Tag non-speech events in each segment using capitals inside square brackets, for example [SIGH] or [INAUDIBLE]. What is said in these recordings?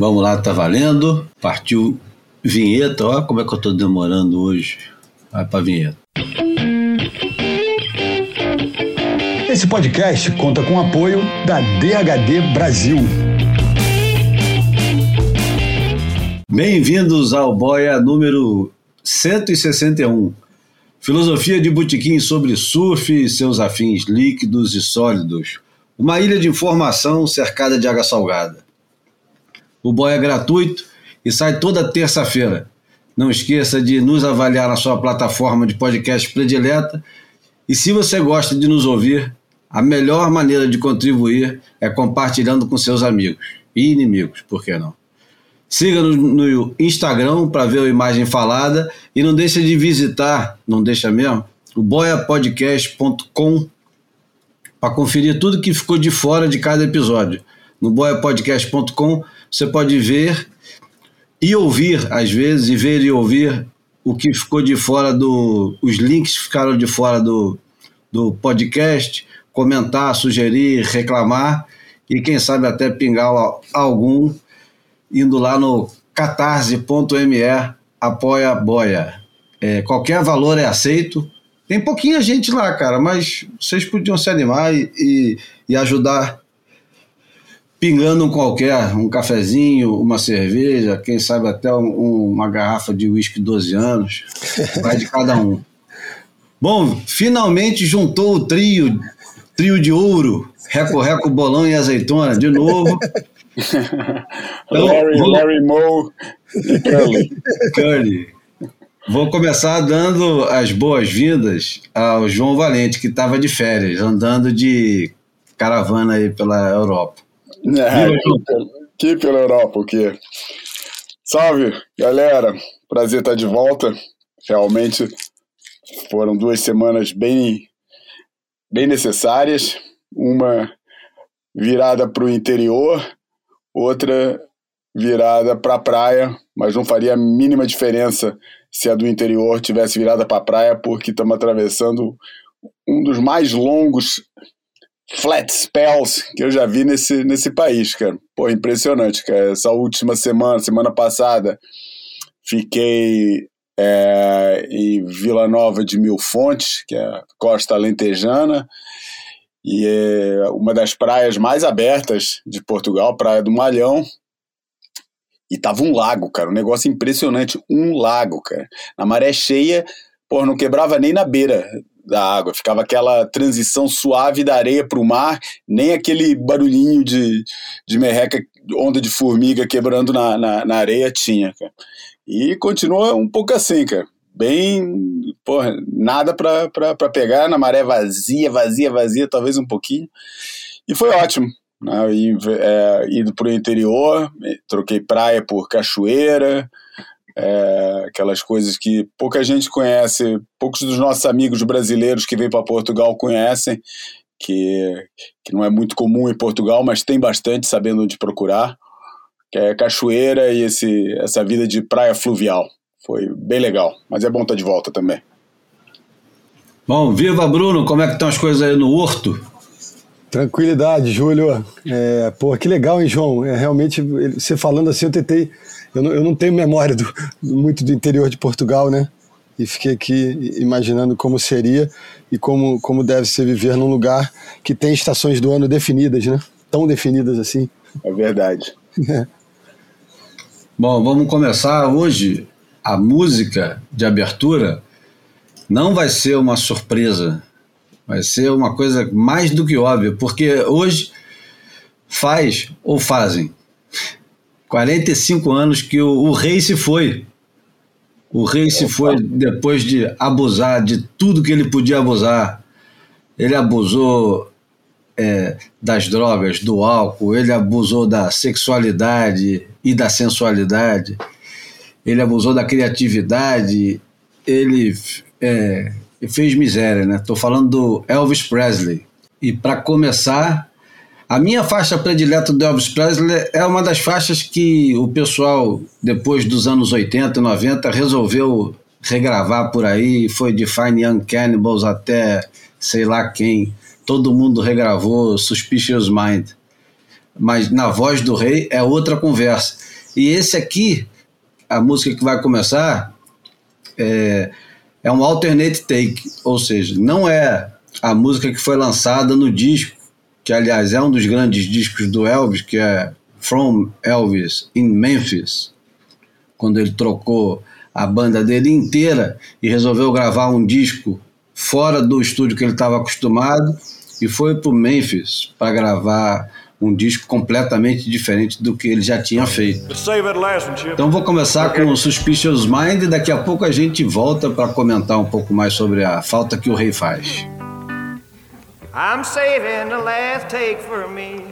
Vamos lá, tá valendo. Partiu vinheta. Olha como é que eu tô demorando hoje. Vai pra vinheta. Esse podcast conta com o apoio da DHD Brasil. Bem-vindos ao Boia número 161. Filosofia de botequim sobre surf e seus afins líquidos e sólidos. Uma ilha de informação cercada de água salgada. O Boia é gratuito e sai toda terça-feira. Não esqueça de nos avaliar na sua plataforma de podcast predileta. E se você gosta de nos ouvir, a melhor maneira de contribuir é compartilhando com seus amigos e inimigos, por que não? Siga-nos no Instagram para ver a imagem falada e não deixe de visitar, não deixa mesmo, o boiapodcast.com para conferir tudo que ficou de fora de cada episódio. No boiapodcast.com você pode ver e ouvir, às vezes, e ver e ouvir o que ficou de fora do. os links ficaram de fora do, do podcast, comentar, sugerir, reclamar e quem sabe até pingar algum indo lá no catarse.me apoia boia. É, qualquer valor é aceito. Tem pouquinha gente lá, cara, mas vocês podiam se animar e, e, e ajudar pingando um qualquer, um cafezinho, uma cerveja, quem sabe até um, uma garrafa de uísque 12 anos. Vai de cada um. Bom, finalmente juntou o trio, trio de ouro, Reco Reco Bolão e Azeitona, de novo. [LAUGHS] Então, Larry, vou... Larry Moe e Curly. Curly. Vou começar dando as boas-vindas ao João Valente, que estava de férias, andando de caravana aí pela Europa. É, aqui pela Europa, o quê? Salve, galera. Prazer estar de volta. Realmente foram duas semanas bem, bem necessárias. Uma virada para o interior outra virada para a praia, mas não faria a mínima diferença se a do interior tivesse virada para a praia, porque estamos atravessando um dos mais longos flat spells que eu já vi nesse, nesse país, cara. Pô, impressionante, cara. Essa última semana, semana passada, fiquei é, em Vila Nova de Mil Fontes, que é a costa alentejana, e é uma das praias mais abertas de Portugal, Praia do Malhão. E tava um lago, cara, um negócio impressionante, um lago, cara. Na maré cheia, pô, não quebrava nem na beira da água, ficava aquela transição suave da areia para o mar, nem aquele barulhinho de, de merreca, onda de formiga quebrando na, na, na areia tinha, cara. E continua um pouco assim, cara bem, porra, nada para pegar na maré vazia, vazia, vazia, talvez um pouquinho. E foi ótimo. Né? E, é, ido para o interior, troquei praia por cachoeira, é, aquelas coisas que pouca gente conhece, poucos dos nossos amigos brasileiros que vêm para Portugal conhecem, que, que não é muito comum em Portugal, mas tem bastante sabendo onde procurar, que é cachoeira e esse, essa vida de praia fluvial. Foi bem legal, mas é bom estar de volta também. Bom, viva Bruno, como é que estão as coisas aí no Horto? Tranquilidade, Júlio. É, pô, que legal, hein, João? É, realmente, você falando assim, eu tentei. Eu não, eu não tenho memória do, muito do interior de Portugal, né? E fiquei aqui imaginando como seria e como, como deve ser viver num lugar que tem estações do ano definidas, né? Tão definidas assim. É verdade. É. Bom, vamos começar hoje a música de abertura não vai ser uma surpresa, vai ser uma coisa mais do que óbvia, porque hoje faz ou fazem 45 anos que o, o rei se foi. O rei se foi depois de abusar de tudo que ele podia abusar. Ele abusou é, das drogas, do álcool, ele abusou da sexualidade e da sensualidade ele abusou da criatividade, ele é, fez miséria, né? Estou falando do Elvis Presley. E para começar, a minha faixa predileta do Elvis Presley é uma das faixas que o pessoal, depois dos anos 80 e 90, resolveu regravar por aí. Foi de Fine Young Cannibals até sei lá quem. Todo mundo regravou Suspicious Mind. mas na voz do rei é outra conversa. E esse aqui, a música que vai começar, é, é um alternate take, ou seja, não é a música que foi lançada no disco, que aliás é um dos grandes discos do Elvis, que é From Elvis in Memphis, quando ele trocou a banda dele inteira e resolveu gravar um disco fora do estúdio que ele estava acostumado e foi para Memphis para gravar um disco completamente diferente do que ele já tinha feito. Então vou começar com o Suspicious Mind e daqui a pouco a gente volta para comentar um pouco mais sobre a falta que o rei faz. I'm saving the last take for me.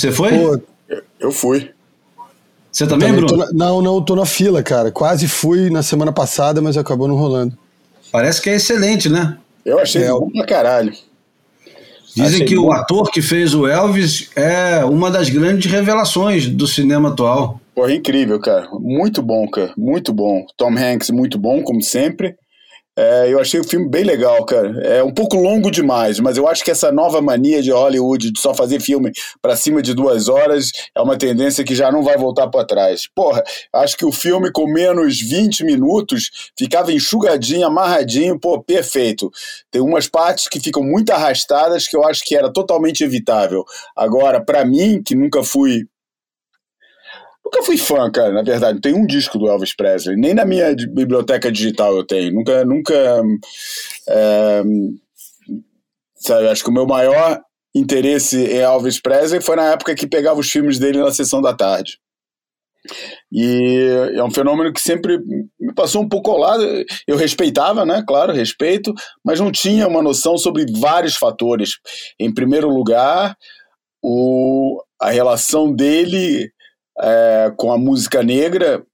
Você foi? Pô, eu fui. Você também, também Bruno? Na, não, não, tô na fila, cara. Quase fui na semana passada, mas acabou não rolando. Parece que é excelente, né? Eu achei é. bom pra caralho. Dizem achei que bom. o ator que fez o Elvis é uma das grandes revelações do cinema atual. Porra, incrível, cara. Muito bom, cara. Muito bom. Tom Hanks, muito bom, como sempre. É, eu achei o filme bem legal, cara. É um pouco longo demais, mas eu acho que essa nova mania de Hollywood de só fazer filme para cima de duas horas é uma tendência que já não vai voltar para trás. Porra, acho que o filme com menos 20 minutos ficava enxugadinho, amarradinho, pô, perfeito. Tem umas partes que ficam muito arrastadas que eu acho que era totalmente evitável. Agora, para mim, que nunca fui Nunca fui fã, cara, na verdade. Não tem um disco do Elvis Presley. Nem na minha biblioteca digital eu tenho. Nunca. nunca é, sabe, acho que o meu maior interesse em Elvis Presley foi na época que pegava os filmes dele na sessão da tarde. E é um fenômeno que sempre me passou um pouco ao lado. Eu respeitava, né? Claro, respeito, mas não tinha uma noção sobre vários fatores. Em primeiro lugar, o, a relação dele é, com a música negra,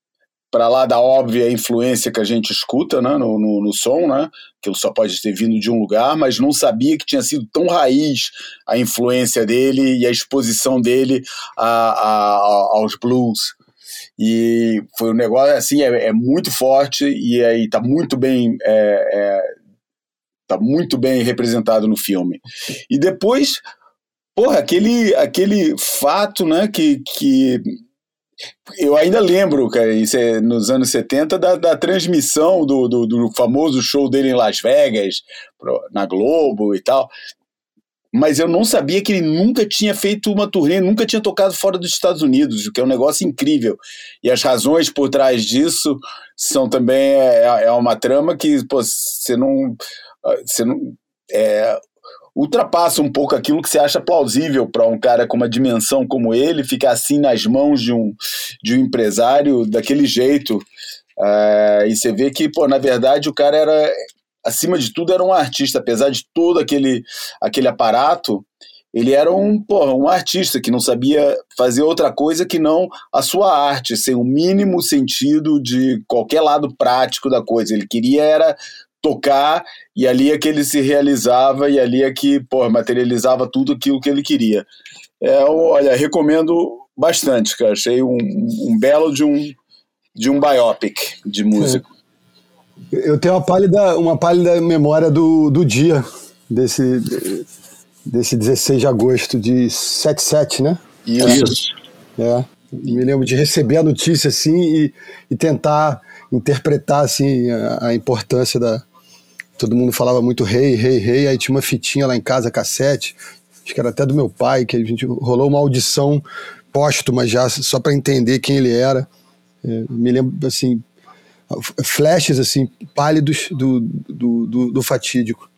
para lá da óbvia influência que a gente escuta né, no, no, no, som, né, que só pode ter vindo de um lugar, mas não sabia que tinha sido tão raiz a influência dele e a exposição dele a, a, aos blues. E foi um negócio assim, é, é muito forte e aí tá muito bem. É, é, tá muito bem representado no filme. E depois, porra, aquele, aquele fato, né, que, que eu ainda lembro, cara, isso é nos anos 70, da, da transmissão do, do, do, famoso show dele em Las Vegas, na Globo e tal. Mas eu não sabia que ele nunca tinha feito uma turnê, nunca tinha tocado fora dos Estados Unidos, o que é um negócio incrível. E as razões por trás disso são também é, é uma trama que pô, você não. Você não é, ultrapassa um pouco aquilo que você acha plausível para um cara com uma dimensão como ele ficar assim nas mãos de um, de um empresário daquele jeito. Uh, e você vê que, pô, na verdade, o cara era, acima de tudo, era um artista, apesar de todo aquele, aquele aparato. ele era um, porra, um artista que não sabia fazer outra coisa que não a sua arte, sem o mínimo sentido de qualquer lado prático da coisa. Ele queria era tocar e ali é que ele se realizava e ali é que, porra, materializava tudo aquilo que ele queria. É, olha, recomendo bastante, cara. Achei um, um belo de um, de um biopic de músico. É. Eu tenho uma pálida, uma pálida memória do, do dia desse desse 16 de agosto de 77, né? Isso. É. Me lembro de receber a notícia assim e, e tentar interpretar assim a, a, importância da. Todo mundo falava muito rei, rei, rei. Aí tinha uma fitinha lá em casa, cassete. Acho que era até do meu pai, que a gente rolou uma audição póstuma já, só para entender quem ele era. É, me lembro assim, flashes assim pálidos do, do, do, do fatídico.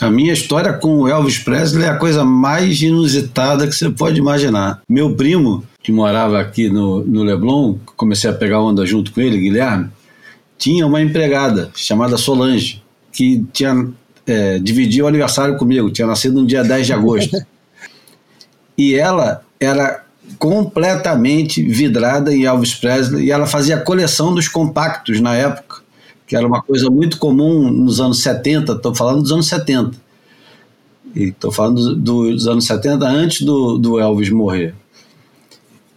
A minha história com o Elvis Presley é a coisa mais inusitada que você pode imaginar. Meu primo, que morava aqui no, no Leblon, comecei a pegar onda junto com ele, Guilherme, tinha uma empregada chamada Solange, que tinha é, o aniversário comigo, tinha nascido no dia 10 de agosto. e ela era completamente vidrada em Elvis Presley e ela fazia coleção dos compactos na época que era uma coisa muito comum nos anos 70, estou falando dos anos 70. Estou falando dos anos 70, antes do, do Elvis morrer.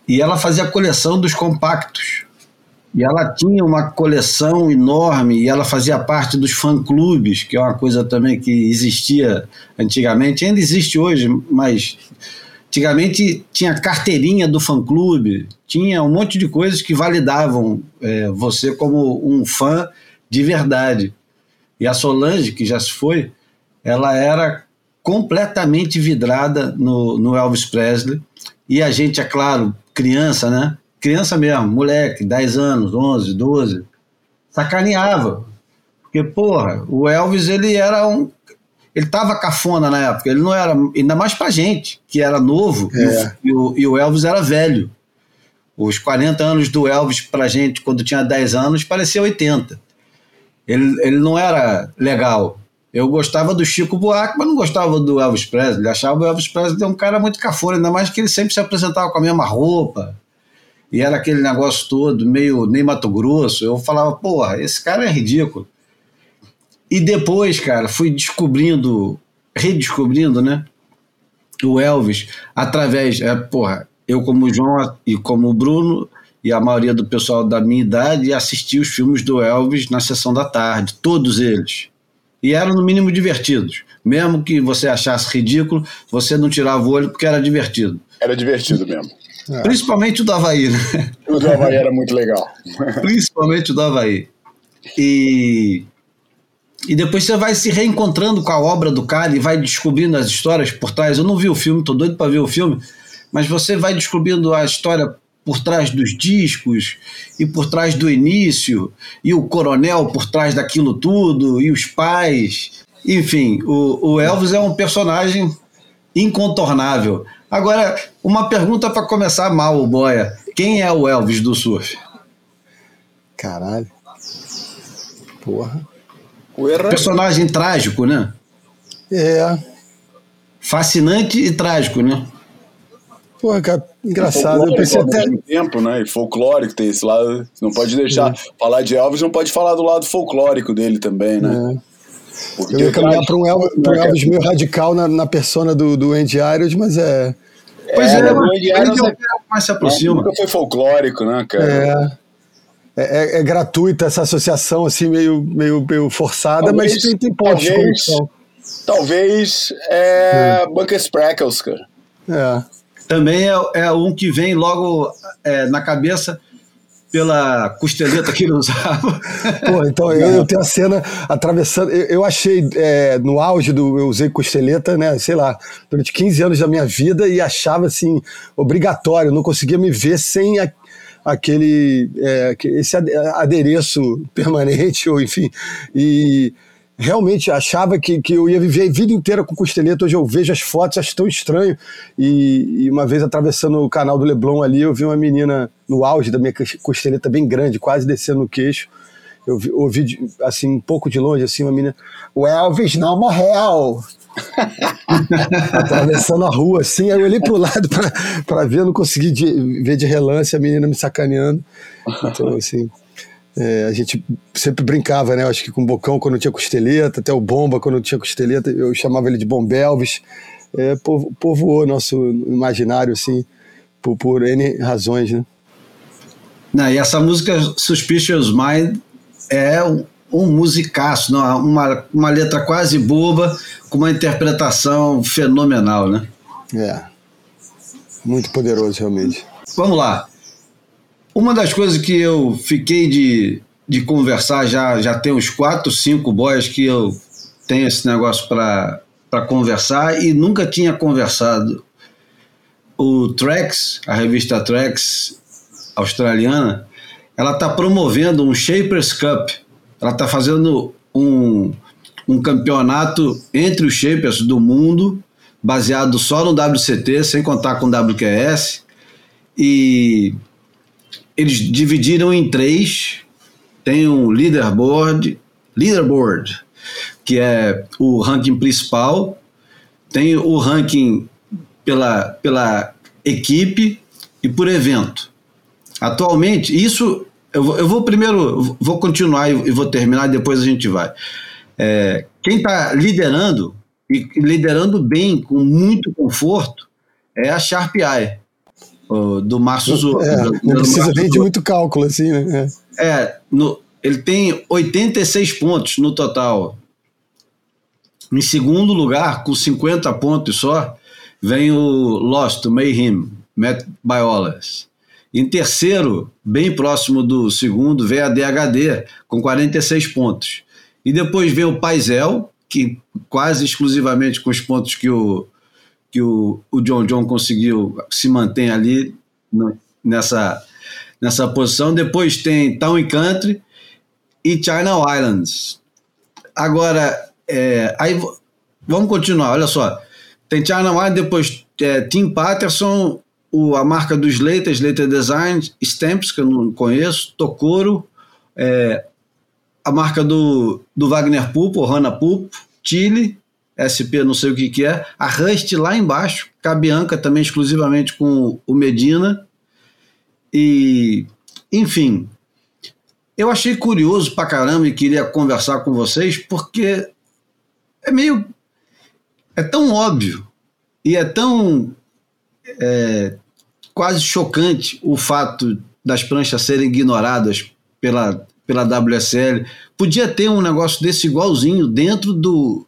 E ela fazia coleção dos compactos. E ela tinha uma coleção enorme e ela fazia parte dos fã-clubes, que é uma coisa também que existia antigamente, ainda existe hoje, mas antigamente tinha carteirinha do fã-clube, tinha um monte de coisas que validavam é, você como um fã de verdade. E a Solange, que já se foi, ela era completamente vidrada no, no Elvis Presley. E a gente, é claro, criança, né? Criança mesmo, moleque, 10 anos, 11, 12, sacaneava. Porque, porra, o Elvis, ele era um. Ele tava cafona na época, ele não era. Ainda mais pra gente, que era novo, é. e, o, e o Elvis era velho. Os 40 anos do Elvis pra gente, quando tinha 10 anos, parecia 80 ele, ele não era legal. Eu gostava do Chico Buarque, mas não gostava do Elvis Presley. Achava o Elvis Presley um cara muito cafona, ainda mais que ele sempre se apresentava com a mesma roupa. E era aquele negócio todo, meio nem Mato Grosso. Eu falava, porra, esse cara é ridículo. E depois, cara, fui descobrindo, redescobrindo, né? O Elvis, através, é, porra, eu como João e como Bruno, e a maioria do pessoal da minha idade assistia os filmes do Elvis na sessão da tarde, todos eles. E eram no mínimo divertidos. Mesmo que você achasse ridículo, você não tirava o olho porque era divertido. Era divertido mesmo. É. Principalmente o do Havaí, né? O do Havaí era muito legal. [LAUGHS] Principalmente o do Havaí. E, e depois você vai se reencontrando com a obra do cara e vai descobrindo as histórias por trás. Eu não vi o filme, tô doido para ver o filme, mas você vai descobrindo a história por trás dos discos e por trás do início, e o coronel por trás daquilo tudo, e os pais. Enfim, o, o Elvis é um personagem incontornável. Agora, uma pergunta para começar mal, Boia. Quem é o Elvis do surf? Caralho. Porra. Personagem trágico, né? É. Fascinante e trágico, né? Porra, cara, engraçado. Eu pensei até. tempo, né? E folclórico tem esse lado. Não pode deixar. Falar de Elvis, não pode falar do lado folclórico dele também, né? É. Eu ia caminhar para um Elvis, pra um Elvis meio radical na, na persona do, do Andy Irons, mas é. Pois é, é o Andy Irons é, mais se aproxima. Nunca foi folclórico, né, cara? É. É, é, é, gratuita essa associação, assim, meio, meio, meio forçada, talvez, mas tem, tem pontos talvez, de conexão. Talvez é, hum. Bunker Sprackles, cara. É também é, é um que vem logo é, na cabeça pela costeleta que ele usava. [LAUGHS] Pô, então eu, eu, tenho a cena atravessando. Eu, eu achei é, no auge do. Eu usei costeleta, né? Sei lá, durante 15 anos da minha vida e achava assim, obrigatório, não conseguia me ver sem a, aquele. É, esse adereço permanente, [LAUGHS] ou enfim. E realmente achava que, que eu ia viver a vida inteira com costeleta. Hoje eu vejo as fotos, acho tão estranho. E, e, uma vez atravessando o canal do Leblon ali, eu vi uma menina no auge da minha costeleta bem grande, quase descendo no queixo. eu vi, ouvi assim um pouco de longe assim uma menina, o Elvis não morreu. [LAUGHS] Atravessando a rua, assim, aí eu olhei pro lado para ver, não consegui de, ver de relance a menina me sacaneando. Então, assim, é, a gente sempre brincava, né? Acho que com o Bocão quando tinha costeleta, até o Bomba quando tinha costeleta, eu chamava ele de Bombelvis. É, povoou nosso imaginário, assim, por, por N razões, né? Não, e essa música Suspicious Mind é um, um musicaço, não, uma, uma letra quase boba, com uma interpretação fenomenal, né? É. Muito poderoso, realmente. Vamos lá. Uma das coisas que eu fiquei de, de conversar já, já tem uns quatro, cinco boys que eu tenho esse negócio para conversar e nunca tinha conversado. O Trax, a revista Trax australiana, ela está promovendo um Shapers Cup. Ela está fazendo um, um campeonato entre os Shapers do mundo, baseado só no WCT, sem contar com o WQS. E eles dividiram em três. Tem um leaderboard, leaderboard, que é o ranking principal. Tem o ranking pela, pela equipe e por evento. Atualmente, isso eu vou, eu vou primeiro vou continuar e, vou terminar depois a gente vai. É, quem está liderando e liderando bem, com muito conforto, é a Sharp Do Márcio Zorro. É, não precisa nem de muito cálculo, assim, né? É, é no, ele tem 86 pontos no total. Em segundo lugar, com 50 pontos só, vem o Lost, o Mayhem, Matt Biolas. Em terceiro, bem próximo do segundo, vem a DHD, com 46 pontos. E depois vem o Paisel, que quase exclusivamente com os pontos que o, que o, o John John conseguiu se manter ali no, nessa, nessa posição. Depois tem Town Country e China Islands. Agora, é, aí vamos continuar, olha só. Tem China Islands, depois é, Tim Patterson, o, a marca dos Slater, Slater Design, Stamps, que eu não conheço, Tokoro, é, a marca do, do Wagner Pupo, Rana Pupo, Chile, SP não sei o que, que é, a Rust lá embaixo, Cabianca também exclusivamente com o Medina, e enfim, eu achei curioso pra caramba e queria conversar com vocês, porque é meio. é tão óbvio e é tão é, quase chocante o fato das pranchas serem ignoradas pela, pela WSL. Podia ter um negócio desse igualzinho dentro do,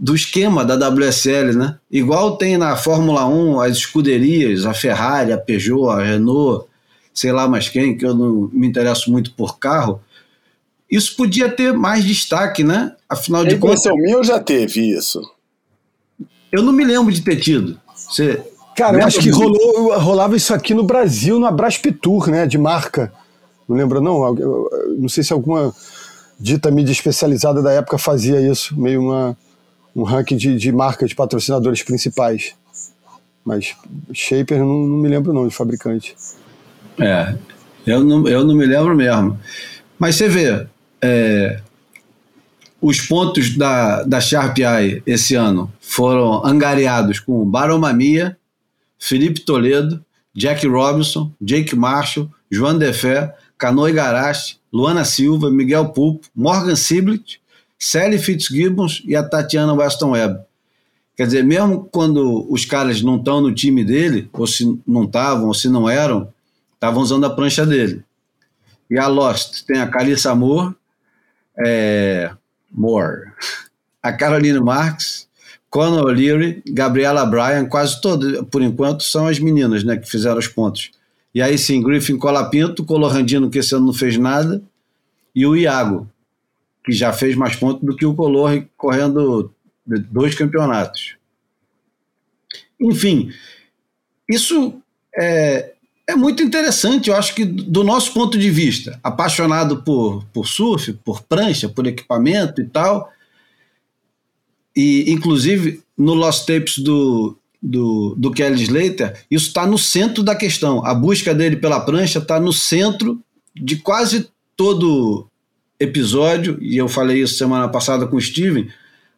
do esquema da WSL, né? Igual tem na Fórmula 1 as escuderias, a Ferrari, a Peugeot, a Renault, sei lá mais quem, que eu não me interesso muito por carro. Isso podia ter mais destaque, né? Afinal de contas. Em meu já teve isso. Eu não me lembro de ter tido. Você, Cara, eu acho que rolou, rolava isso aqui no Brasil, no Abraspitur, né? De marca. Não lembro, não? Não sei se alguma dita mídia especializada da época fazia isso, meio uma, um ranking de, de marcas de patrocinadores principais. Mas Shaper não, não me lembro não de fabricante. É, eu não, eu não me lembro mesmo. Mas você vê, é, os pontos da, da Sharp esse ano foram angariados com Baromamia, Felipe Toledo, Jack Robinson, Jake Marshall, João Defé, Cano Igarashi, Luana Silva, Miguel Pulpo, Morgan Siblet, Sally Fitzgibbons e a Tatiana Weston Webb. Quer dizer, mesmo quando os caras não estão no time dele, ou se não estavam, ou se não eram, estavam usando a prancha dele. E a Lost tem a Calissa Moore, é, Moore, [LAUGHS] a Caroline Marx, Conor O'Leary, Gabriela Bryan, quase todas, por enquanto, são as meninas né, que fizeram os pontos. E aí sim, Griffin Colapinto, Colorandino, que esse ano não fez nada, e o Iago, que já fez mais pontos do que o Color, correndo dois campeonatos. Enfim, isso é, é muito interessante, eu acho que do nosso ponto de vista, apaixonado por, por surf, por prancha, por equipamento e tal, e, inclusive, no Lost Tapes do, do, do Kelly Slater, isso está no centro da questão. A busca dele pela prancha está no centro de quase todo episódio, e eu falei isso semana passada com o Steven,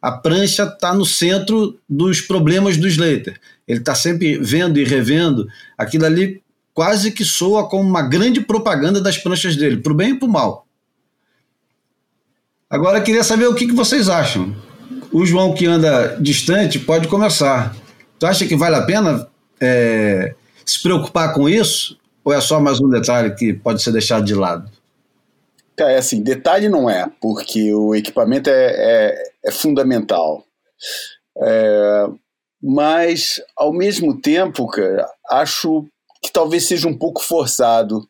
a prancha está no centro dos problemas do Slater. Ele está sempre vendo e revendo. Aquilo ali quase que soa como uma grande propaganda das pranchas dele, para o bem e para o mal. Agora queria saber o que, que vocês acham. O João que anda distante pode começar. Tu acha que vale a pena é, se preocupar com isso? Ou é só mais um detalhe que pode ser deixado de lado? É assim, detalhe não é, porque o equipamento é, é, é fundamental. É, mas, ao mesmo tempo, cara, acho que talvez seja um pouco forçado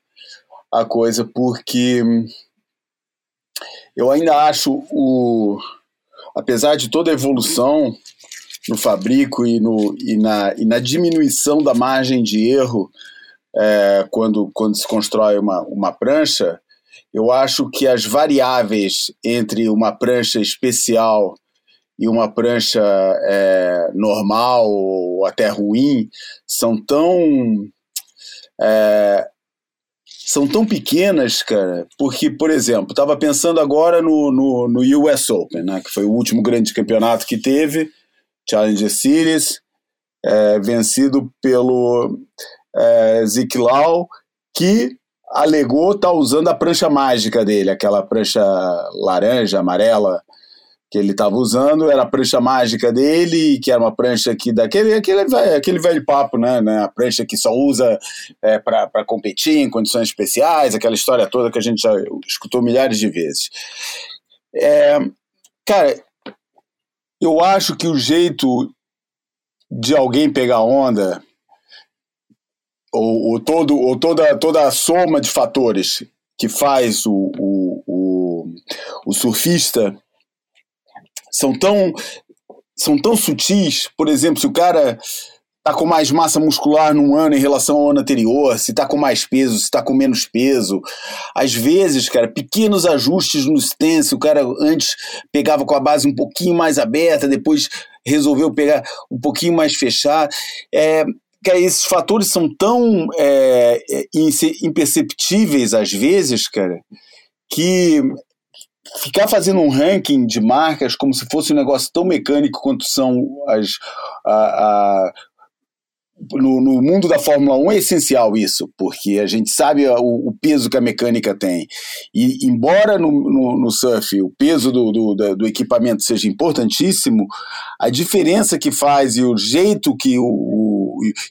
a coisa, porque eu ainda acho o. Apesar de toda a evolução no fabrico e, no, e, na, e na diminuição da margem de erro é, quando, quando se constrói uma, uma prancha, eu acho que as variáveis entre uma prancha especial e uma prancha é, normal ou até ruim são tão é, são tão pequenas, cara, porque, por exemplo, estava pensando agora no, no, no, US Open, né, que foi o último grande campeonato que teve, Challenger Series, é, vencido pelo é, Zeke Lau, que alegou estar tá usando a prancha mágica dele, aquela prancha laranja, amarela que ele estava usando, era a prancha mágica dele, que era uma prancha que daquele aquele, aquele velho papo, né, né a prancha que só usa é, para competir em condições especiais, aquela história toda que a gente já escutou milhares de vezes. É, cara, eu acho que o jeito de alguém pegar onda ou, ou, todo, ou toda, toda a soma de fatores que faz o, o, o, o surfista são tão, são tão sutis. Por exemplo, se o cara tá com mais massa muscular num ano em relação ao ano anterior, se tá com mais peso, se tá com menos peso. Às vezes, cara, pequenos ajustes no stance, o cara antes pegava com a base um pouquinho mais aberta, depois resolveu pegar um pouquinho mais fechado. É, Cara, esses fatores são tão é, é imperceptíveis às vezes, cara, que ficar fazendo um ranking de marcas como se fosse um negócio tão mecânico quanto são as, a, a, no, no, mundo da Fórmula 1 é essencial isso, porque a gente sabe o, o peso que a mecânica tem. E, embora no, no, no surf o peso do, do, do, equipamento seja importantíssimo, a diferença que faz e o jeito que o, o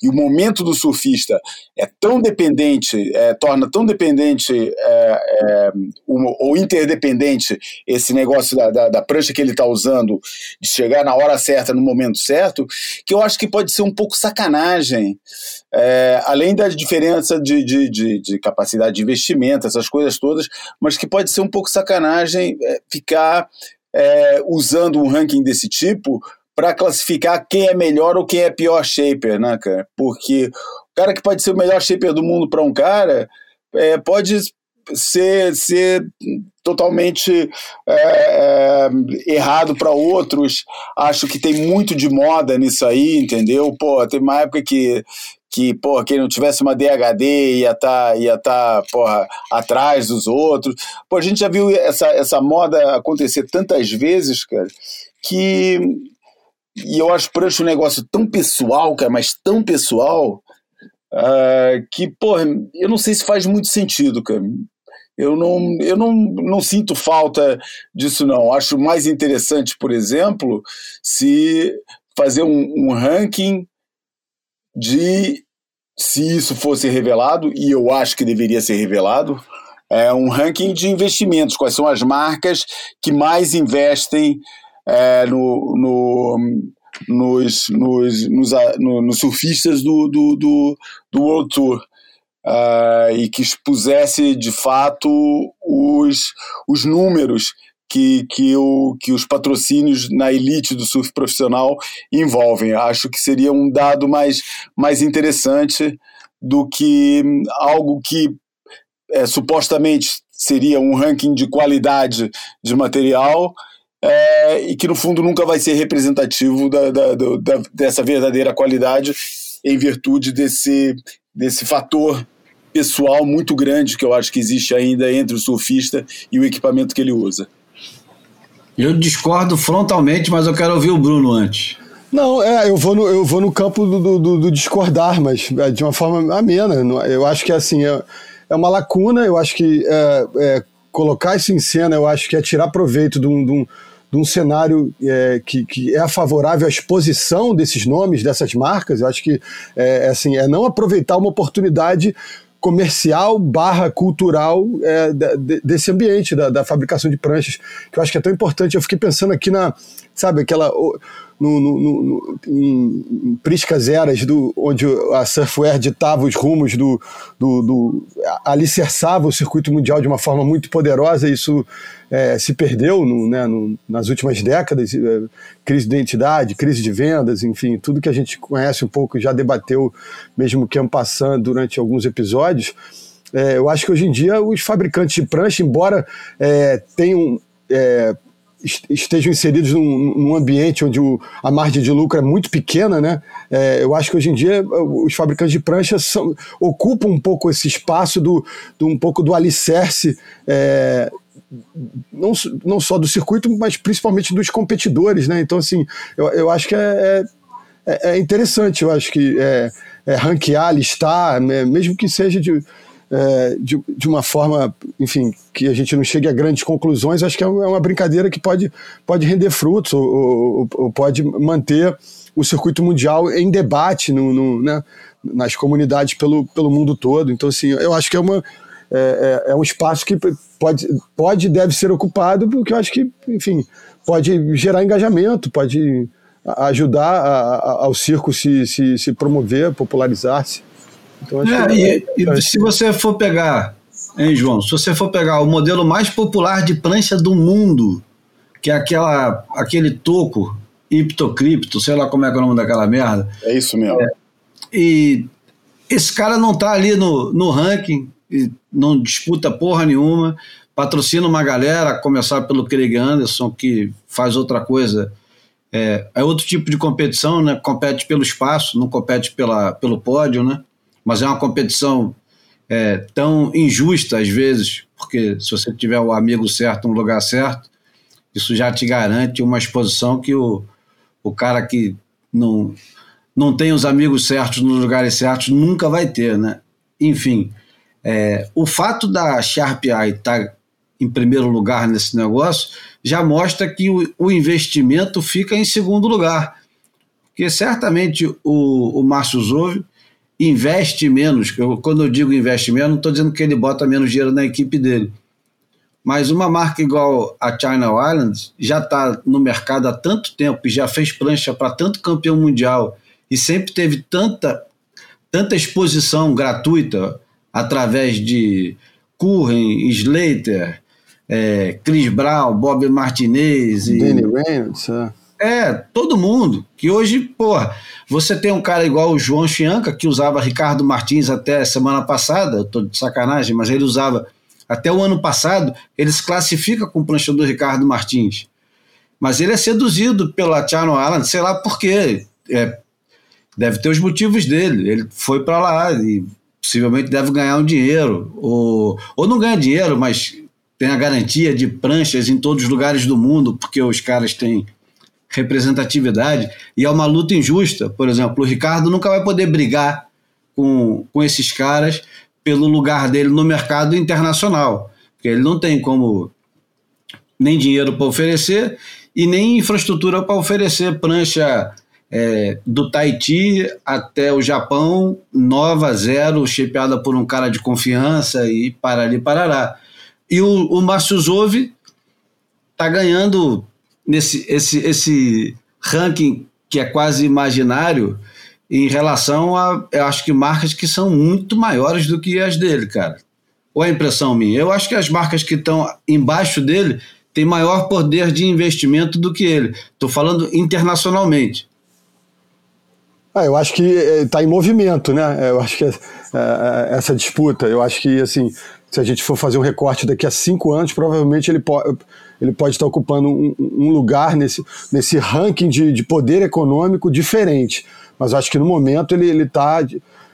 e o momento do surfista é tão dependente, é, torna tão dependente é, é, ou interdependente esse negócio da, da, da prancha que ele está usando, de chegar na hora certa, no momento certo, que eu acho que pode ser um pouco sacanagem. É, além da diferença de, de, de, de, capacidade de investimento, essas coisas todas, mas que pode ser um pouco sacanagem é, ficar é, usando um ranking desse tipo para classificar quem é melhor ou quem é pior shaper, né, cara? Porque o cara que pode ser o melhor shaper do mundo para um cara é, pode ser, ser totalmente é, é, errado para outros. Acho que tem muito de moda nisso aí, entendeu? Pô, tem uma época que que, porra, quem não tivesse uma DHD ia estar, tá, ia tá, porra, atrás dos outros. Pô, a gente já viu essa, essa moda acontecer tantas vezes, cara, que... E eu acho prancha um negócio tão pessoal, cara, mas tão pessoal, uh, que, porra, eu não sei se faz muito sentido, cara. Eu não, eu não, não sinto falta disso, não. Acho mais interessante, por exemplo, se fazer um, um ranking de se isso fosse revelado, e eu acho que deveria ser revelado, é um ranking de investimentos. Quais são as marcas que mais investem é, no, no, nos, nos, nos, nos surfistas do, do, do, do World Tour? uh, e que expusesse de fato os, os números que, que, o, que os patrocínios na elite do surf profissional envolvem. Acho que seria um dado mais, mais interessante do que algo que é, supostamente seria um ranking de qualidade de material. É, e que no fundo nunca vai ser representativo da, da, da, dessa verdadeira qualidade em virtude desse, desse fator pessoal muito grande que eu acho que existe ainda entre o surfista e o equipamento que ele usa. Eu discordo frontalmente, mas eu quero ouvir o Bruno antes. Não, é, eu vou no, eu vou no campo do, do, do discordar, mas é, de uma forma amena. Eu acho que assim, é, é uma lacuna, eu acho que é, é, colocar isso em cena, eu acho que é tirar proveito de um, de um, de um cenário é, que, que é favorável à exposição desses nomes, dessas marcas. Eu acho que é, assim, é não aproveitar uma oportunidade comercial barra cultural é, desse ambiente da, da, fabricação de pranchas, que eu acho que é tão importante. Eu fiquei pensando aqui na, sabe, aquela no, no, no, em, em priscas eras do, onde a Surfwear ditava os rumos do, do, do alicerçava o circuito mundial de uma forma muito poderosa, isso é, se perdeu no, né, no, nas últimas décadas, é, crise de identidade, crise de vendas, enfim, tudo que a gente conhece um pouco já debateu, mesmo que passando durante alguns episódios. É, eu acho que hoje em dia os fabricantes de prancha, embora é, tenham é, estejam inseridos num, num ambiente onde o, a margem de lucro é muito pequena, né? É, eu acho que hoje em dia os fabricantes de pranchas são, ocupam um pouco esse espaço do, do um pouco do alicerce é, não, não só do circuito, mas principalmente dos competidores, né? Então, assim, eu, eu acho que é, é, é interessante, eu acho que é, é ranquear, listar, né? mesmo que seja de é, de, de uma forma, enfim, que a gente não chegue a grandes conclusões, acho que é, é uma brincadeira que pode, pode render frutos ou, ou, ou pode manter o circuito mundial em debate no, no, né, nas comunidades pelo, pelo mundo todo. Então, assim, eu acho que é, uma, é, é, é um espaço que pode, pode e deve ser ocupado, porque eu acho que, enfim, pode gerar engajamento, pode ajudar a, a, ao circo se, se, se promover, popularizar-se. Então, é, e, e se você for pegar, hein, João? Se você for pegar o modelo mais popular de prancha do mundo, que é aquela, aquele toco Iptocripto, sei lá como é que é o nome daquela merda. É isso mesmo. É, e esse cara não tá ali no, no ranking, não disputa porra nenhuma, patrocina uma galera, a começar pelo Craig Anderson, que faz outra coisa. É, é outro tipo de competição, né? Compete pelo espaço, não compete pela, pelo pódio, né? Mas é uma competição é, tão injusta às vezes, porque se você tiver o amigo certo no lugar certo, isso já te garante uma exposição que o, o cara que não, não tem os amigos certos nos lugares certos nunca vai ter, né? Enfim, é, o fato da Sharp Eye estar em primeiro lugar nesse negócio já mostra que o, o investimento fica em segundo lugar. Porque certamente o, o Márcio Zove investe menos. Eu, quando eu digo investe menos, não estou dizendo que ele bota menos dinheiro na equipe dele. Mas uma marca igual a China Islands já está no mercado há tanto tempo e já fez prancha para tanto campeão mundial e sempre teve tanta, tanta exposição gratuita através de Curren, Slater, é, Chris Brown, Bob Martinez e. Danny Reynolds, é. É, todo mundo. Que hoje, porra, você tem um cara igual o João Chianca, que usava Ricardo Martins até semana passada, eu tô de sacanagem, mas ele usava até o ano passado, ele se classifica com o pranchador Ricardo Martins. Mas ele é seduzido pela Channel Island, sei lá por quê. É, deve ter os motivos dele. Ele foi para lá e possivelmente deve ganhar um dinheiro. Ou, ou não ganha dinheiro, mas tem a garantia de pranchas em todos os lugares do mundo, porque os caras têm representatividade e é uma luta injusta. Por exemplo, o Ricardo nunca vai poder brigar com, com esses caras pelo lugar dele no mercado internacional, porque ele não tem como nem dinheiro para oferecer e nem infraestrutura para oferecer prancha é, do Tahiti até o Japão, nova, zero, chepeada por um cara de confiança e para ali, parará. E o, o Márcio Zove está ganhando nesse esse, esse ranking que é quase imaginário em relação a, eu acho que marcas que são muito maiores do que as dele, cara. Ou é impressão minha? Eu acho que as marcas que estão embaixo dele têm maior poder de investimento do que ele. Estou falando internacionalmente. Ah, eu acho que está eh, em movimento, né? Eu acho que é, é, essa disputa, eu acho que assim, se a gente for fazer um recorte daqui a cinco anos, provavelmente ele pode ele pode estar ocupando um, um lugar nesse, nesse ranking de, de, poder econômico diferente. Mas acho que no momento ele está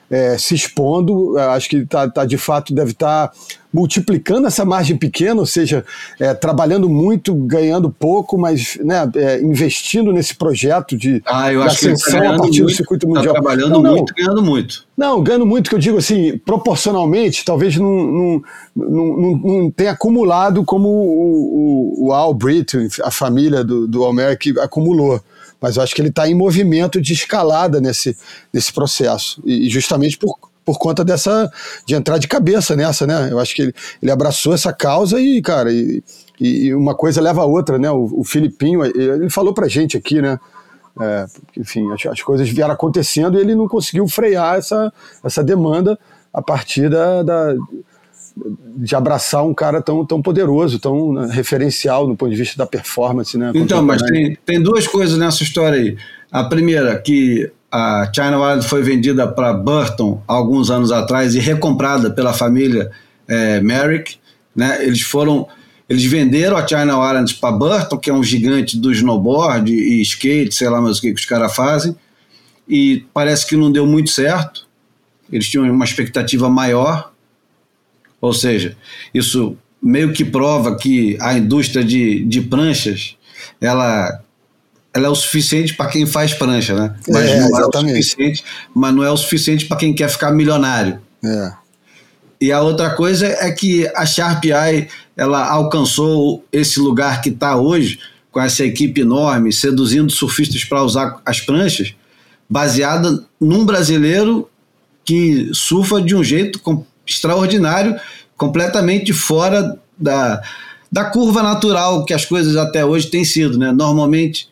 é, se expondo, acho que tá, tá, de fato deve estar tá multiplicando essa margem pequena, ou seja, é, trabalhando muito, ganhando pouco, mas né, é, investindo nesse projeto de, ah, eu acho ascensão que tá a partir muito, do circuito tá mundial. trabalhando não, muito, não. ganhando muito. Não, ganhando muito, que eu digo assim, proporcionalmente, talvez não, não, não, não tenha acumulado como o, o, o Al Britton, a família do, do Almer, que acumulou mas eu acho que ele está em movimento de escalada nesse, nesse processo. E justamente por, por conta dessa. de entrar de cabeça nessa, né? Eu acho que ele, ele abraçou essa causa e, cara, e, e uma coisa leva a outra, né? O, o Filipinho, ele falou pra gente aqui, né? É, enfim, as, as, coisas vieram acontecendo e ele não conseguiu frear essa, essa demanda a partir da, da de abraçar um cara tão, tão poderoso, tão né, referencial no ponto de vista da performance, né? Então, mas tem, tem duas coisas nessa história aí. A primeira, que a China Wild foi vendida para Burton alguns anos atrás e recomprada pela família é, Merrick, né? Eles foram eles venderam a China Islands para Burton, que é um gigante do snowboard e skate, sei lá mais o que, que os caras fazem, e parece que não deu muito certo. Eles tinham uma expectativa maior, ou seja, isso meio que prova que a indústria de, de pranchas ela, ela é o suficiente para quem faz prancha, né? Mas é, não é o suficiente, mas não é o suficiente para quem quer ficar milionário. É. E a outra coisa é que a Sharp Eye ela alcançou esse lugar que está hoje, com essa equipe enorme, seduzindo surfistas para usar as pranchas, baseada num brasileiro que surfa de um jeito extraordinário, completamente fora da, da curva natural que as coisas até hoje têm sido. Né? Normalmente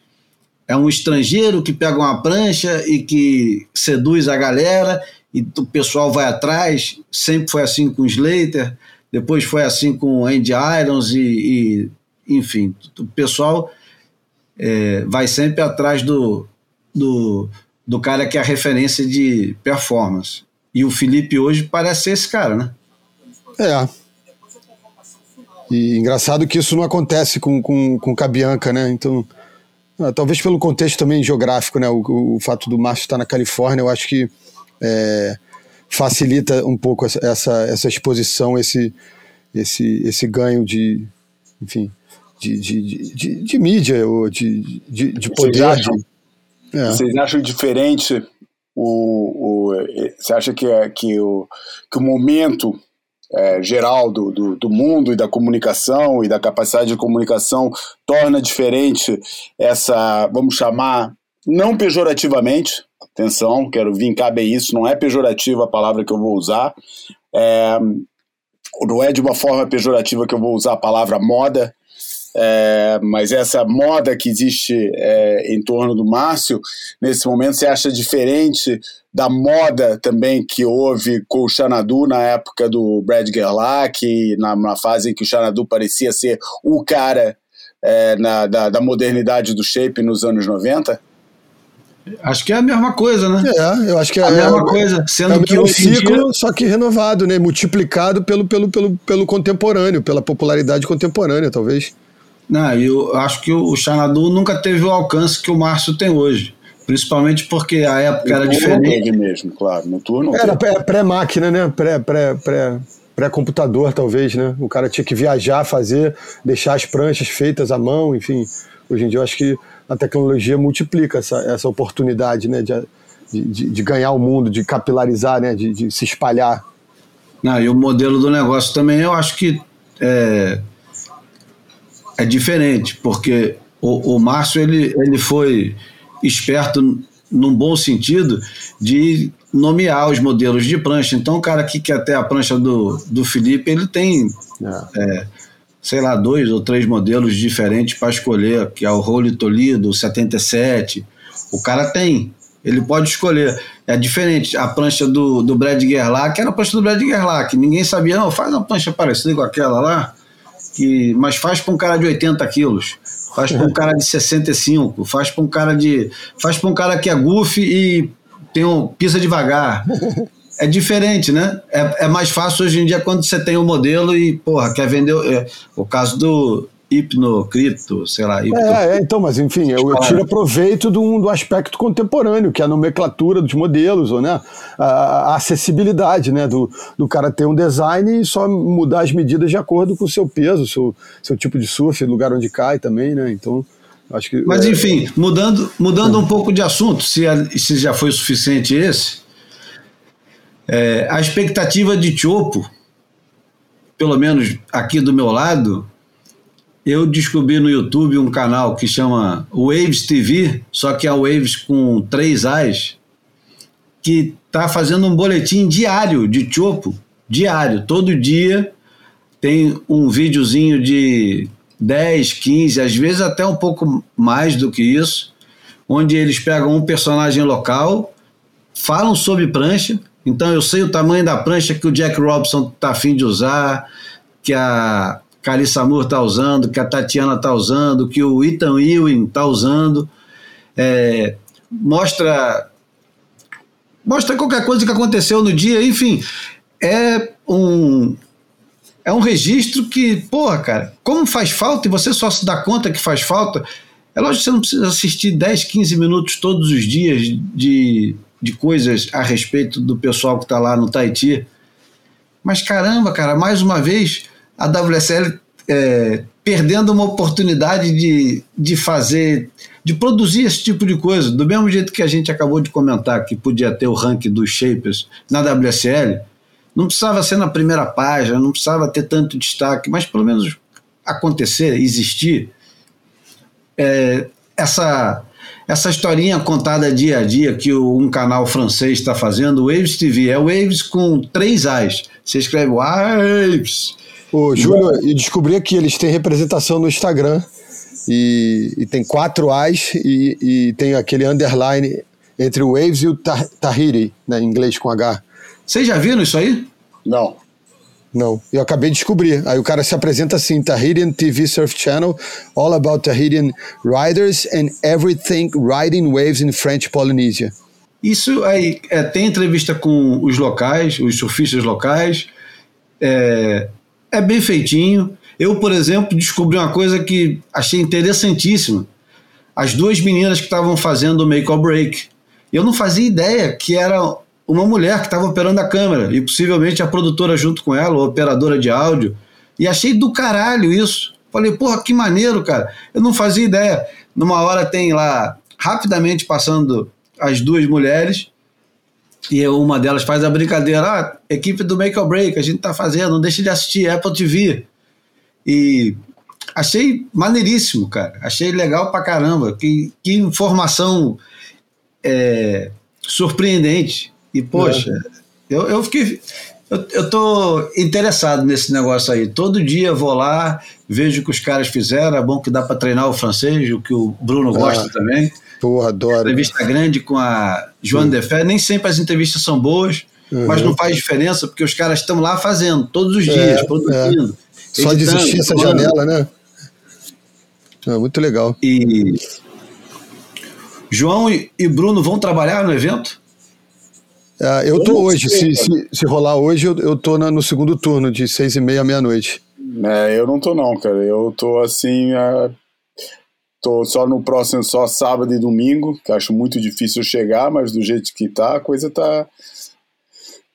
é um estrangeiro que pega uma prancha e que seduz a galera e o pessoal vai atrás. Sempre foi assim com Slater, depois foi assim com Andy Irons e, e enfim, o pessoal é, vai sempre atrás do, do, do cara que é a referência de performance. E o Felipe hoje parece ser esse cara, né? É. E engraçado que isso não acontece com, com, com Cabianca, né? Então, ah, talvez pelo contexto também geográfico, né? O, o fato do Márcio estar na Califórnia, eu acho que é, facilita um pouco essa, essa exposição, esse, esse, esse ganho de, enfim, de, de, de, de mídia ou de, de, de poder. Vocês acham, é. vocês acham diferente o, o, você acha que, é, que, o, que o momento é, geral do, do, do, mundo e da comunicação e da capacidade de comunicação torna diferente essa, vamos chamar, não pejorativamente, atenção, quero vincar bem isso, não é pejorativa a palavra que eu vou usar, é, não é de uma forma pejorativa que eu vou usar a palavra moda, é, mas essa moda que existe é, em torno do Márcio, nesse momento, você acha diferente da moda também que houve com o Xanadu na época do Brad Gerlach, na, na fase em que o Xanadu parecia ser o cara é, na, da, da modernidade do shape nos anos 90? Acho que é a mesma coisa, né? É, eu acho que é a mesma é, coisa, sendo é que o ciclo, dia... só que renovado, né? Multiplicado pelo, pelo, pelo, pelo contemporâneo, pela popularidade contemporânea, talvez. Não, eu acho que o Xanadu nunca teve o alcance que o Márcio tem hoje. Principalmente porque a época no era diferente. mesmo, claro. No turno era pré-máquina, né? Pré, pré, pré, pré-computador, talvez, né? O cara tinha que viajar, fazer, deixar as pranchas feitas à mão, enfim. Hoje em dia eu acho que a tecnologia multiplica essa, essa oportunidade, né? De, de, de ganhar o mundo, de capilarizar, né? De, de se espalhar. Não, e o modelo do negócio também, eu acho que é, é diferente, porque o, o Márcio ele, ele foi esperto num bom sentido de nomear os modelos de prancha. Então, o cara que quer ter a prancha do, do Felipe, ele tem, é. É, sei lá, dois ou três modelos diferentes para escolher, que é o Role Toledo, o 77. O cara tem, ele pode escolher. É diferente. A prancha do, do Brad Gerlach era a prancha do Brad Gerlach. Ninguém sabia, não, faz uma prancha parecida com aquela lá que, mas faz para um cara de 80 quilos, faz para um cara de 65, faz para um cara de. faz para um cara que é goofy e tem um, pisa devagar. [LAUGHS] É diferente, né? É, é mais fácil hoje em dia quando você tem um modelo e, porra, quer vender. É, o caso do, hipnocripto, sei lá. Hipno... É, é, então, mas enfim, eu, eu tiro proveito do, do aspecto contemporâneo, que é a nomenclatura dos modelos, ou, né, a, a, acessibilidade, né, do, do cara ter um design e só mudar as medidas de acordo com o seu peso, seu, seu tipo de surf, lugar onde cai também, né, então... Acho que, mas é... enfim, mudando, mudando um pouco de assunto, se, se já foi suficiente esse, é, a expectativa de Chopo, pelo menos aqui do meu lado, eu descobri no YouTube um canal que chama Waves TV, só que é Waves com três As, que está fazendo um boletim diário de Chopo, diário, todo dia tem um videozinho de 10, 15, às vezes até um pouco mais do que isso, onde eles pegam um personagem local, falam sobre prancha, então eu sei o tamanho da prancha que o Jack Robson está afim de usar, que a Carissa Moore está usando, que a Tatiana está usando, que o Ethan Ewing está usando. É, mostra mostra qualquer coisa que aconteceu no dia, enfim, é um é um registro que, porra, cara, como faz falta e você só se dá conta que faz falta. É lógico que você não precisa assistir 10, 15 minutos todos os dias de, de coisas a respeito do pessoal que está lá no Tahiti. Mas caramba, cara, mais uma vez a WSL é, perdendo uma oportunidade de, de fazer, de produzir esse tipo de coisa. Do mesmo jeito que a gente acabou de comentar que podia ter o ranking dos shapers na WSL, não precisava ser na primeira página, não precisava ter tanto destaque, mas pelo menos acontecer, existir. É, essa essa historinha contada dia a dia que um canal francês está fazendo, Waves TV, é Waves com três As. Você escreve Waves Ô, Júlio, e descobri que eles têm representação no Instagram e, e tem quatro As e, e, tem aquele underline entre o Waves e o Tahiri, né, em inglês com H. Vocês já viram isso aí? Não. Não, eu acabei de descobrir. Aí o cara se apresenta assim: Tahitian TV Surf Channel, all about Tahitian riders and everything riding waves in French Polynesia. Isso aí, é, tem entrevista com os locais, os surfistas locais, é, é bem feitinho. Eu, por exemplo, descobri uma coisa que achei interessantíssima. As duas meninas que estavam fazendo o make or break. Eu não fazia ideia que era uma mulher que estava operando a câmera e possivelmente a produtora junto com ela, a operadora de áudio. E achei do caralho isso. Falei, porra, que maneiro, cara. Eu não fazia ideia. Numa hora tem lá, rapidamente passando as duas mulheres, e uma delas faz a brincadeira, ah, equipe do Make or Break, a gente tá fazendo, não deixa de assistir Apple TV. E achei maneiríssimo, cara. Achei legal pra caramba. Que, que informação é, surpreendente. E, poxa, é. eu, eu fiquei. Eu, eu tô interessado nesse negócio aí. Todo dia vou lá, vejo o que os caras fizeram. É bom que dá para treinar o francês, o que o Bruno gosta também. Porra, adoro. Entrevista grande com a Joana Defé. Nem sempre as entrevistas são boas, uhum. mas não faz diferença, porque os caras estão lá fazendo, todos os é, dias, é, produzindo. É. Só desistir essa janela, né? É, muito legal. E João e Bruno vão trabalhar no evento? É, eu tô hoje, se, se, se, rolar hoje, eu, eu tô no segundo turno, de seis e meia à meia-noite. É, eu não tô não, cara. Eu tô assim, Tô só no próximo, só sábado e domingo, que acho muito difícil chegar, mas do jeito que tá, a coisa tá.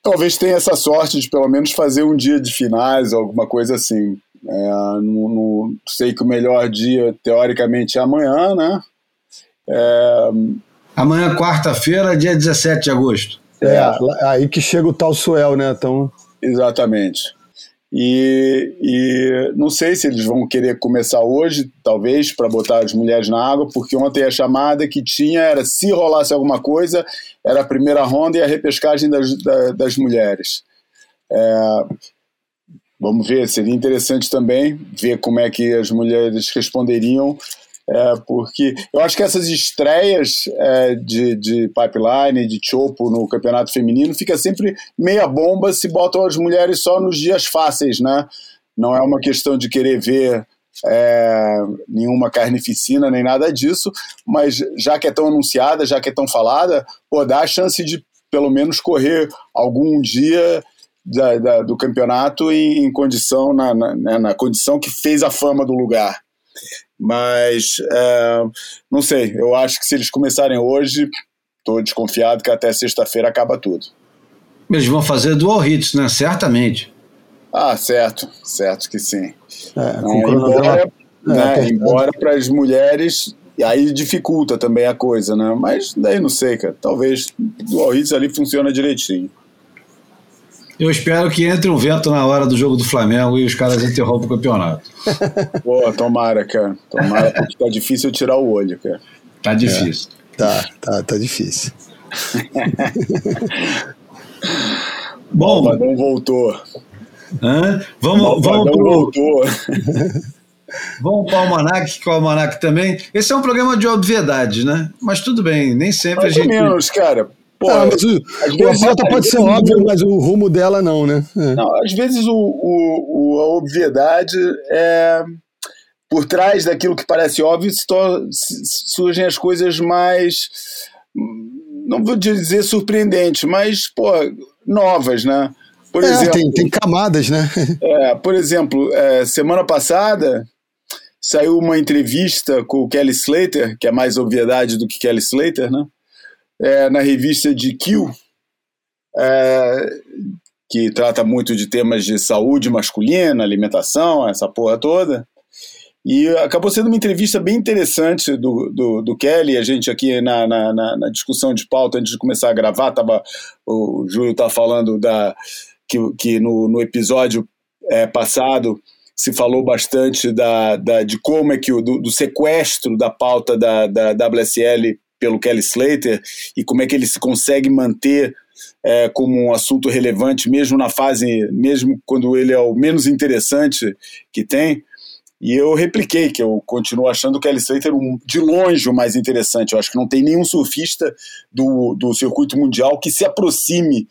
Talvez tenha essa sorte de pelo menos fazer um dia de finais, alguma coisa assim. É, no, no, sei que o melhor dia, teoricamente, é amanhã, né? É... Amanhã, quarta-feira, dia 17 de agosto. É, aí que chega o tal Suel, né? Então... Exatamente. E, e, não sei se eles vão querer começar hoje, talvez, para botar as mulheres na água, porque ontem a chamada que tinha era se rolasse alguma coisa, era a primeira ronda e a repescagem das, das mulheres. É, vamos ver, seria interessante também ver como é que as mulheres responderiam é, porque eu acho que essas estreias é, de, de pipeline, de chopo no campeonato feminino, fica sempre meia bomba se botam as mulheres só nos dias fáceis, né? Não é uma questão de querer ver é, nenhuma carnificina nem nada disso, mas já que é tão anunciada, já que é tão falada, pô, dá a chance de pelo menos correr algum dia da, da, do campeonato em, em condição na, na, né, na, condição que fez a fama do lugar. Mas é, não sei, eu acho que se eles começarem hoje, estou desconfiado que até sexta-feira acaba tudo. Eles vão fazer dual hits, né? Certamente. Ah, certo, certo que sim. É, embora né, é, embora para as mulheres e aí dificulta também a coisa, né? Mas daí não sei, cara. Talvez dual hits ali funciona direitinho. Eu espero que entre um vento na hora do jogo do Flamengo e os caras interrompam o campeonato. [LAUGHS] Pô, tomara, cara. Tomara, porque tá difícil tirar o olho, cara. Tá difícil. É, tá, tá, tá difícil. [LAUGHS] Bom, o Badão voltou. Hã? Vamos, vamos pro... voltou. [LAUGHS] Vamos para o Almanac, que o Almanac também. Esse é um programa de obviedade, né? Mas tudo bem, nem sempre Mais a gente. menos, cara. Pô, ah, mas o, vezes, a pode ser óbvio, o... mas o rumo dela não, né? É. Não, às vezes o, o, a obviedade é. Por trás daquilo que parece óbvio surgem as coisas mais. Não vou dizer surpreendentes, mas, pô, novas, né? Por é, exemplo, tem, tem camadas, né? [LAUGHS] É, por exemplo, é, semana passada saiu uma entrevista com o Kelly Slater, que é mais obviedade do que Kelly Slater, né? É, na revista de Q, é, que trata muito de temas de saúde masculina, alimentação, essa porra toda. E acabou sendo uma entrevista bem interessante do, do, do Kelly. A gente aqui na, na, na, discussão de pauta, antes de começar a gravar, tava, o Júlio tá falando da, que, que no, no episódio é, passado se falou bastante da, da, de como é que o do, do, sequestro da pauta da, da WSL pelo Kelly Slater e como é que ele se consegue manter é, como um assunto relevante mesmo na fase, mesmo quando ele é o menos interessante que tem. E eu repliquei que eu continuo achando o Kelly Slater um, de longe o mais interessante. Eu acho que não tem nenhum surfista do, do circuito mundial que se aproxime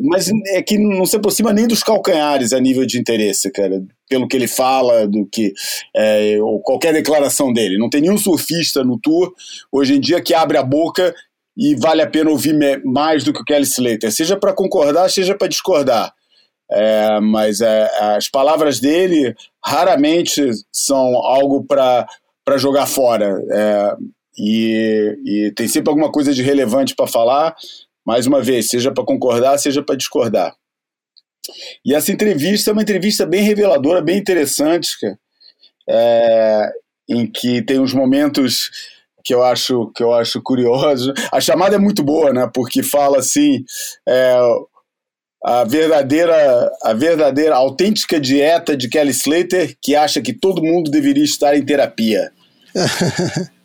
mas é que não se aproxima nem dos calcanhares a nível de interesse, cara, pelo que ele fala, do que é, ou qualquer declaração dele. Não tem nenhum surfista no tour hoje em dia que abre a boca e vale a pena ouvir mais do que o Kelly Slater, seja para concordar, seja para discordar. É, mas é, as palavras dele raramente são algo para jogar fora. É, e, e, tem sempre alguma coisa de relevante para falar, mais uma vez, seja para concordar, seja para discordar. E essa entrevista é uma entrevista bem reveladora, bem interessante, é, em que tem uns momentos que eu acho que eu acho curioso. A chamada é muito boa, né? Porque fala assim é, a verdadeira a verdadeira autêntica dieta de Kelly Slater que acha que todo mundo deveria estar em terapia. [LAUGHS]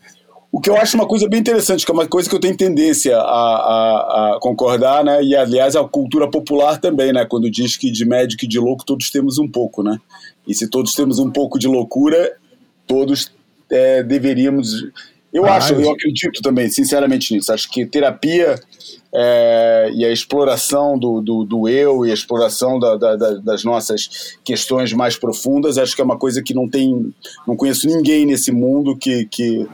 O que eu acho uma coisa bem interessante, que é uma coisa que eu tenho tendência a, a, a, concordar, né? E aliás a cultura popular também, né? Quando diz que de médico e de louco todos temos um pouco, né? E se todos temos um pouco de loucura, todos é, deveríamos. Eu ah, acho, eu acredito também, sinceramente nisso. Acho que terapia é, e a exploração do, do, do, eu e a exploração da, da, das nossas questões mais profundas, acho que é uma coisa que não tem. Não conheço ninguém nesse mundo que, que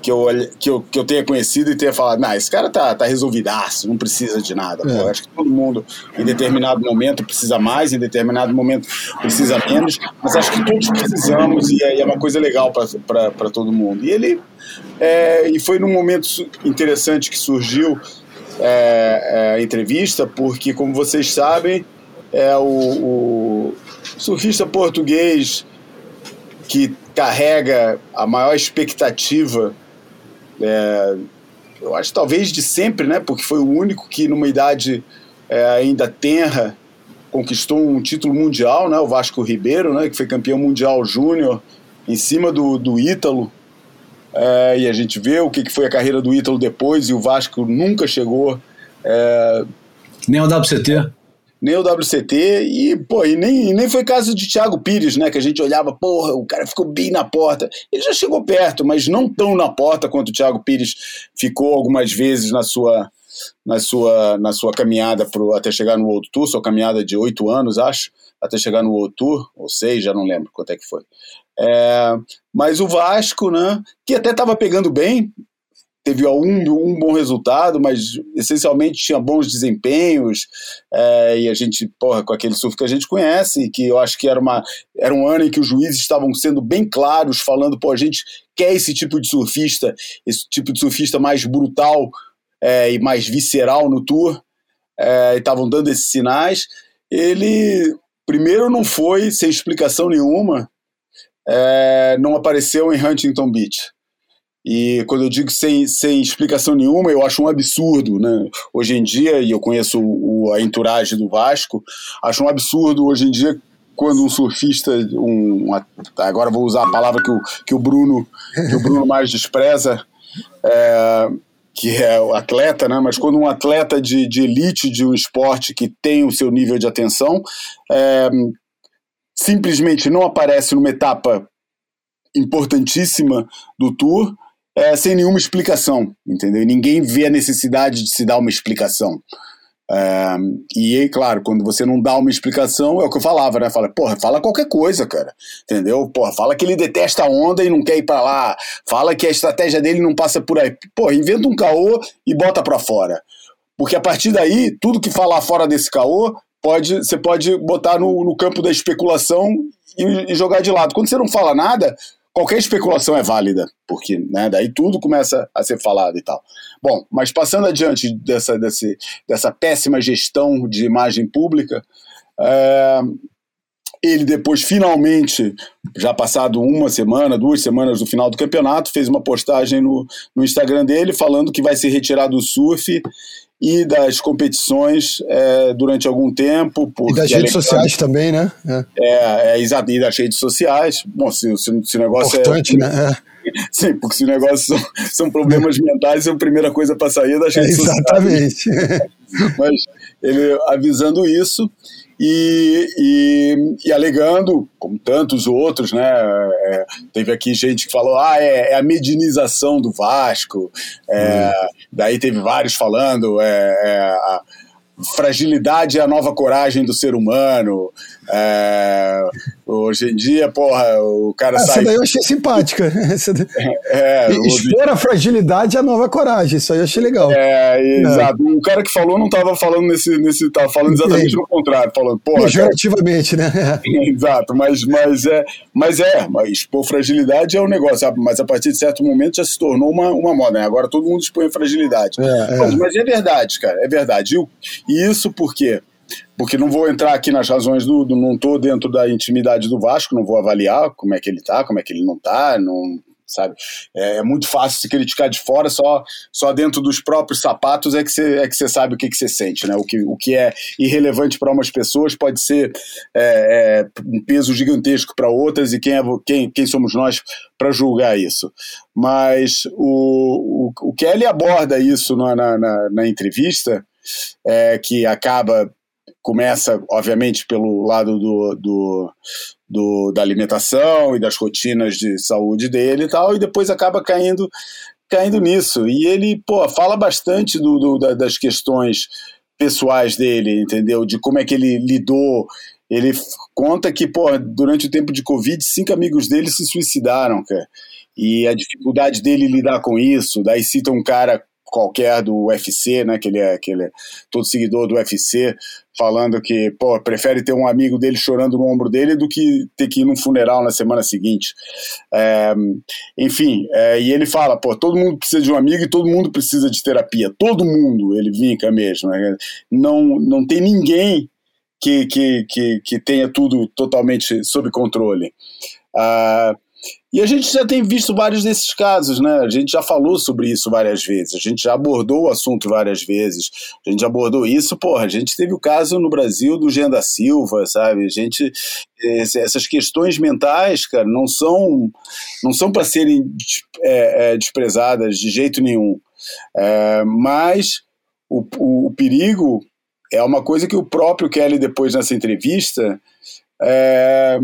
que eu, que eu, que eu tenha conhecido e tenha falado, não, esse cara tá, tá resolvidaço, não precisa de nada. É. Pô. Acho que todo mundo, em determinado momento, precisa mais, em determinado momento, precisa menos, mas acho que todos precisamos e é, é uma coisa legal para todo mundo. E ele, é, e foi num momento interessante que surgiu é, é, a entrevista, porque, como vocês sabem, é o, o surfista português que carrega a maior expectativa é, eu acho talvez de sempre, né? Porque foi o único que numa idade é, ainda tenra conquistou um título mundial, né? O Vasco Ribeiro, né? Que foi campeão mundial júnior em cima do, do Ítalo. É, e a gente vê o que, que foi a carreira do Ítalo depois e o Vasco nunca chegou. É, Nem ao WCT nem o WCT, e, pô, e nem, nem foi caso de Thiago Pires, né? Que a gente olhava, porra, o cara ficou bem na porta. Ele já chegou perto, mas não tão na porta quanto o Thiago Pires ficou algumas vezes na sua, na sua, na sua caminhada pro, até chegar no World Tour, sua caminhada de oito anos, acho, até chegar no World Tour, ou seis, já não lembro quanto é que foi. É, mas o Vasco, né, que até estava pegando bem, teve um, um bom resultado, mas essencialmente tinha bons desempenhos, é, e a gente, porra, com aquele surf que a gente conhece, que eu acho que era, uma, era um ano em que os juízes estavam sendo bem claros, falando, pô, a gente quer esse tipo de surfista, esse tipo de surfista mais brutal é, e mais visceral no tour, é, e estavam dando esses sinais. Ele, primeiro, não foi sem explicação nenhuma, não apareceu em Huntington Beach. E quando eu digo sem, sem explicação nenhuma, eu acho um absurdo, né? Hoje em dia, e eu conheço o, a entourage do Vasco, acho um absurdo hoje em dia quando um surfista, um, agora vou usar a palavra que o, que o Bruno que o Bruno mais despreza, é, que é o atleta, né? Mas quando um atleta de, de elite de um esporte que tem o seu nível de atenção é, simplesmente não aparece numa etapa importantíssima do tour é, sem nenhuma explicação, entendeu? E ninguém vê a necessidade de se dar uma explicação. É, e claro, quando você não dá uma explicação, é o que eu falava, né? Fala, porra, fala qualquer coisa, cara. Entendeu? Porra, fala que ele detesta a onda e não quer ir para lá. Fala que a estratégia dele não passa por aí. Porra, inventa um caô e bota para fora. Porque a partir daí, tudo que falar fora desse caô, pode, você pode botar no, no campo da especulação e, e jogar de lado. Quando você não fala nada, qualquer especulação é válida, porque né, daí tudo começa a ser falado e tal. Bom, mas passando adiante dessa, desse, dessa péssima gestão de imagem pública, é, ele depois finalmente, já passado uma semana, duas semanas do final do campeonato, fez uma postagem no, no Instagram dele falando que vai se retirar do surf e das competições é, durante algum tempo. E das redes sociais também, né? É, é, é exato, e das redes sociais. Bom, se, se, se o negócio é Importante, é. né? [LAUGHS] Sim, porque se o negócio são, são problemas mentais, é a primeira coisa para sair das redes sociais. Exatamente. [LAUGHS] Mas ele avisando isso e, e, e, alegando, como tantos outros, né? É, teve aqui gente que falou: ah, é, é a medinização do Vasco. É, hum. Daí teve vários falando: é, é a fragilidade é a nova coragem do ser humano. É, hoje em dia, porra, o cara Essa sai. Essa daí eu achei simpática. [LAUGHS] É, Expor o... a fragilidade é a nova coragem, isso aí eu achei legal. É, exato. O cara que falou não estava falando nesse. nesse tava falando exatamente o contrário, falando, porra. Pejorativamente, né? [LAUGHS] exato, mas, mas é. Mas é, mas expor fragilidade é um negócio, sabe? mas a partir de certo momento já se tornou uma, uma moda, né? Agora todo mundo expõe fragilidade. É, mas, mas, é verdade, cara, é verdade. E, e isso por quê? Porque não vou entrar aqui nas razões do, do não estou dentro da intimidade do Vasco, não vou avaliar como é que ele está, como é que ele não está, não sabe? É, é, muito fácil se criticar de fora, só, só dentro dos próprios sapatos é que você é que você sabe o que, que você sente, né? O que, o que é irrelevante para umas pessoas pode ser é, é, um peso gigantesco para outras e quem, é, quem, quem somos nós para julgar isso? Mas o, o, o Kelly aborda isso na, na, na entrevista, é, que acaba começa, obviamente, pelo lado do, do, do, da alimentação e das rotinas de saúde dele e tal, e depois acaba caindo, caindo nisso. E ele, pô, fala bastante do, do das questões pessoais dele, entendeu? De como é que ele lidou. Ele conta que, pô, durante o tempo de Covid, cinco amigos dele se suicidaram, cara. E a dificuldade dele lidar com isso. Daí cita um cara qualquer do UFC, né, que ele é, que ele é todo seguidor do UFC, falando que, pô, prefere ter um amigo dele chorando no ombro dele do que ter que ir num funeral na semana seguinte. É, enfim, é, e ele fala, pô, todo mundo precisa de um amigo e todo mundo precisa de terapia. Todo mundo, ele vinca mesmo. Né? Não, não tem ninguém que, que, que, que tenha tudo totalmente sob controle. Uh, e a gente já tem visto vários desses casos, né? A gente já falou sobre isso várias vezes, a gente já abordou o assunto várias vezes, a gente abordou isso, porra, a gente teve o caso no Brasil do Jean da Silva, sabe? A gente. Essas questões mentais, cara, não são, não são para serem é, é, desprezadas de jeito nenhum. É, mas o, o, o perigo é uma coisa que o próprio Kelly, depois nessa entrevista, é,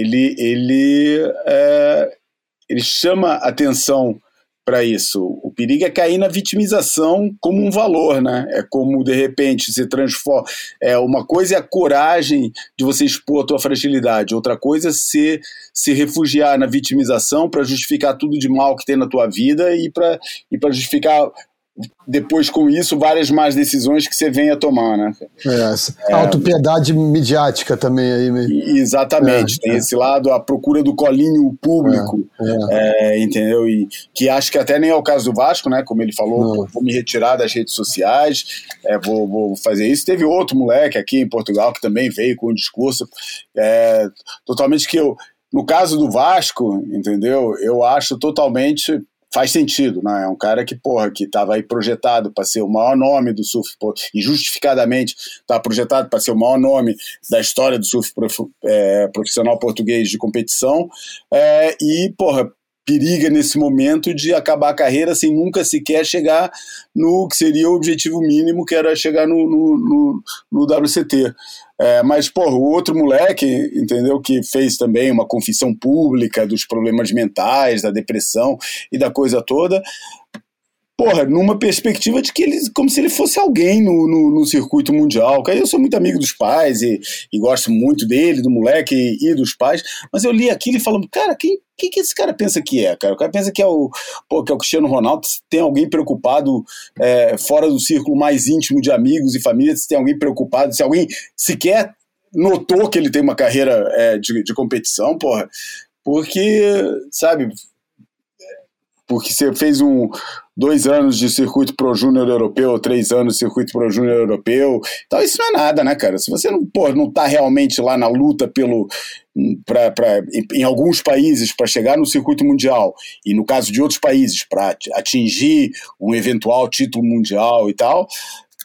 ele, ele, é, ele chama atenção para isso. O perigo é cair na vitimização como um valor, né? É como de repente se transforma. É uma coisa é a coragem de você expor a tua fragilidade, outra coisa é se se refugiar na vitimização para justificar tudo de mal que tem na tua vida e para e para justificar depois com isso várias más decisões que você venha a tomar, né? É, é, autopiedade midiática também aí. Exatamente, é, tem é. esse lado, a procura do colinho público, é, é. entendeu? E que acho que até nem é o caso do Vasco, né? Como ele falou, vou me retirar das redes sociais, vou, vou, fazer isso. Teve outro moleque aqui em Portugal que também veio com um discurso totalmente que eu, no caso do Vasco, entendeu? Eu acho totalmente faz sentido, né? É um cara que, porra, que estava aí projetado para ser o maior nome do surf, e justificadamente estava projetado para ser o maior nome da história do surf prof, é, profissional português de competição, é, e, porra, periga nesse momento de acabar a carreira sem nunca sequer chegar no que seria o objetivo mínimo, que era chegar no, no, no, no WCT. É, mas, pô, o outro moleque, entendeu, que fez também uma confissão pública dos problemas mentais, da depressão e da coisa toda, porra, numa perspectiva de que ele, como se ele fosse alguém no, no, no circuito mundial. Eu sou muito amigo dos pais e, e, gosto muito dele, do moleque e, e, dos pais, mas eu li aquilo e falando, cara, quem, quem que esse cara pensa que é, cara? O cara pensa que é o, pô, que é o Cristiano Ronaldo, se tem alguém preocupado é, fora do círculo mais íntimo de amigos e família, se tem alguém preocupado, se alguém sequer notou que ele tem uma carreira é, de, de competição, porra, porque, sabe, porque você fez um, dois anos de circuito pro júnior europeu, três anos de circuito pro júnior europeu. Então isso não é nada, né, cara? Se você não, pô, não tá realmente lá na luta pelo pra, pra, em, em alguns países para chegar no circuito mundial e no caso de outros países para atingir um eventual título mundial e tal,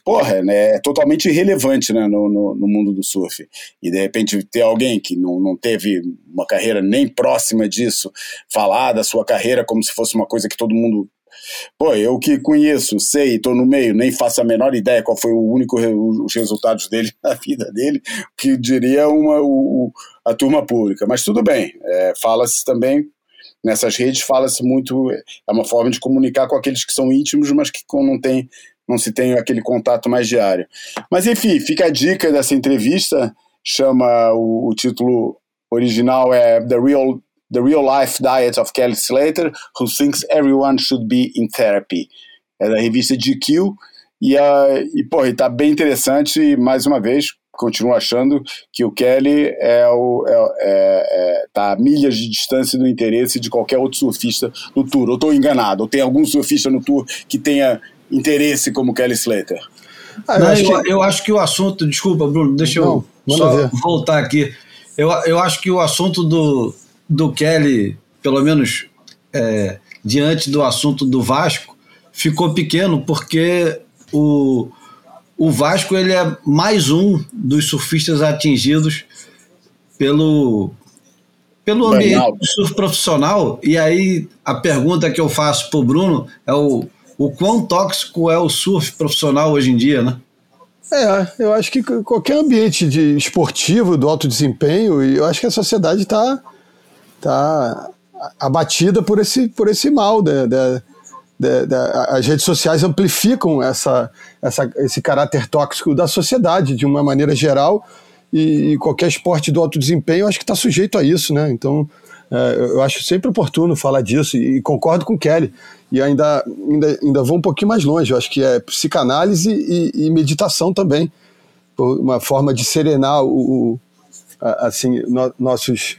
porra, né, é totalmente irrelevante né, no, no, no, mundo do surf. E de repente ter alguém que não, não teve uma carreira nem próxima disso, falar da sua carreira como se fosse uma coisa que todo mundo Pô, eu que conheço, sei, estou no meio, nem faço a menor ideia qual foi o único os resultados dele [LAUGHS] na vida dele, que diria uma, o, a turma pública. Mas tudo bem, é, fala-se também nessas redes, fala-se muito, é uma forma de comunicar com aqueles que são íntimos, mas que não tem, não se tem aquele contato mais diário. Mas enfim, fica a dica dessa entrevista, chama o, o título original é The Real The Real Life Diet of Kelly Slater, Who Thinks Everyone Should Be in Therapy. É da revista GQ. E, uh, e pô, e tá bem interessante. E, mais uma vez, continuo achando que o Kelly é o, é, é, é, tá a milhas de distância do interesse de qualquer outro surfista no Tour. Eu estou enganado? Ou tem algum surfista no Tour que tenha interesse como Kelly Slater? Ah, eu, Não, acho eu, que... eu, acho que... o assunto. Desculpa, Bruno, deixa Não, eu só ver. voltar aqui. Eu, eu acho que o assunto do, do Kelly, pelo menos é, diante do assunto do Vasco, ficou pequeno porque o, o Vasco ele é mais um dos surfistas atingidos pelo, pelo ambiente do surf profissional. E aí a pergunta que eu faço para o Bruno é o, o quão tóxico é o surf profissional hoje em dia, né? É, eu acho que qualquer ambiente de esportivo, do alto desempenho, eu acho que a sociedade está tá abatida por esse, por esse mal. De, de, as redes sociais amplificam essa, essa, esse caráter tóxico da sociedade de uma maneira geral e, e qualquer esporte do alto desempenho acho que está sujeito a isso, né? Então é, eu acho sempre oportuno falar disso e, e, concordo com Kelly. E ainda, ainda, ainda vou um pouquinho mais longe, eu acho que é psicanálise e, e meditação também. Uma forma de serenar o, o assim, no, nossos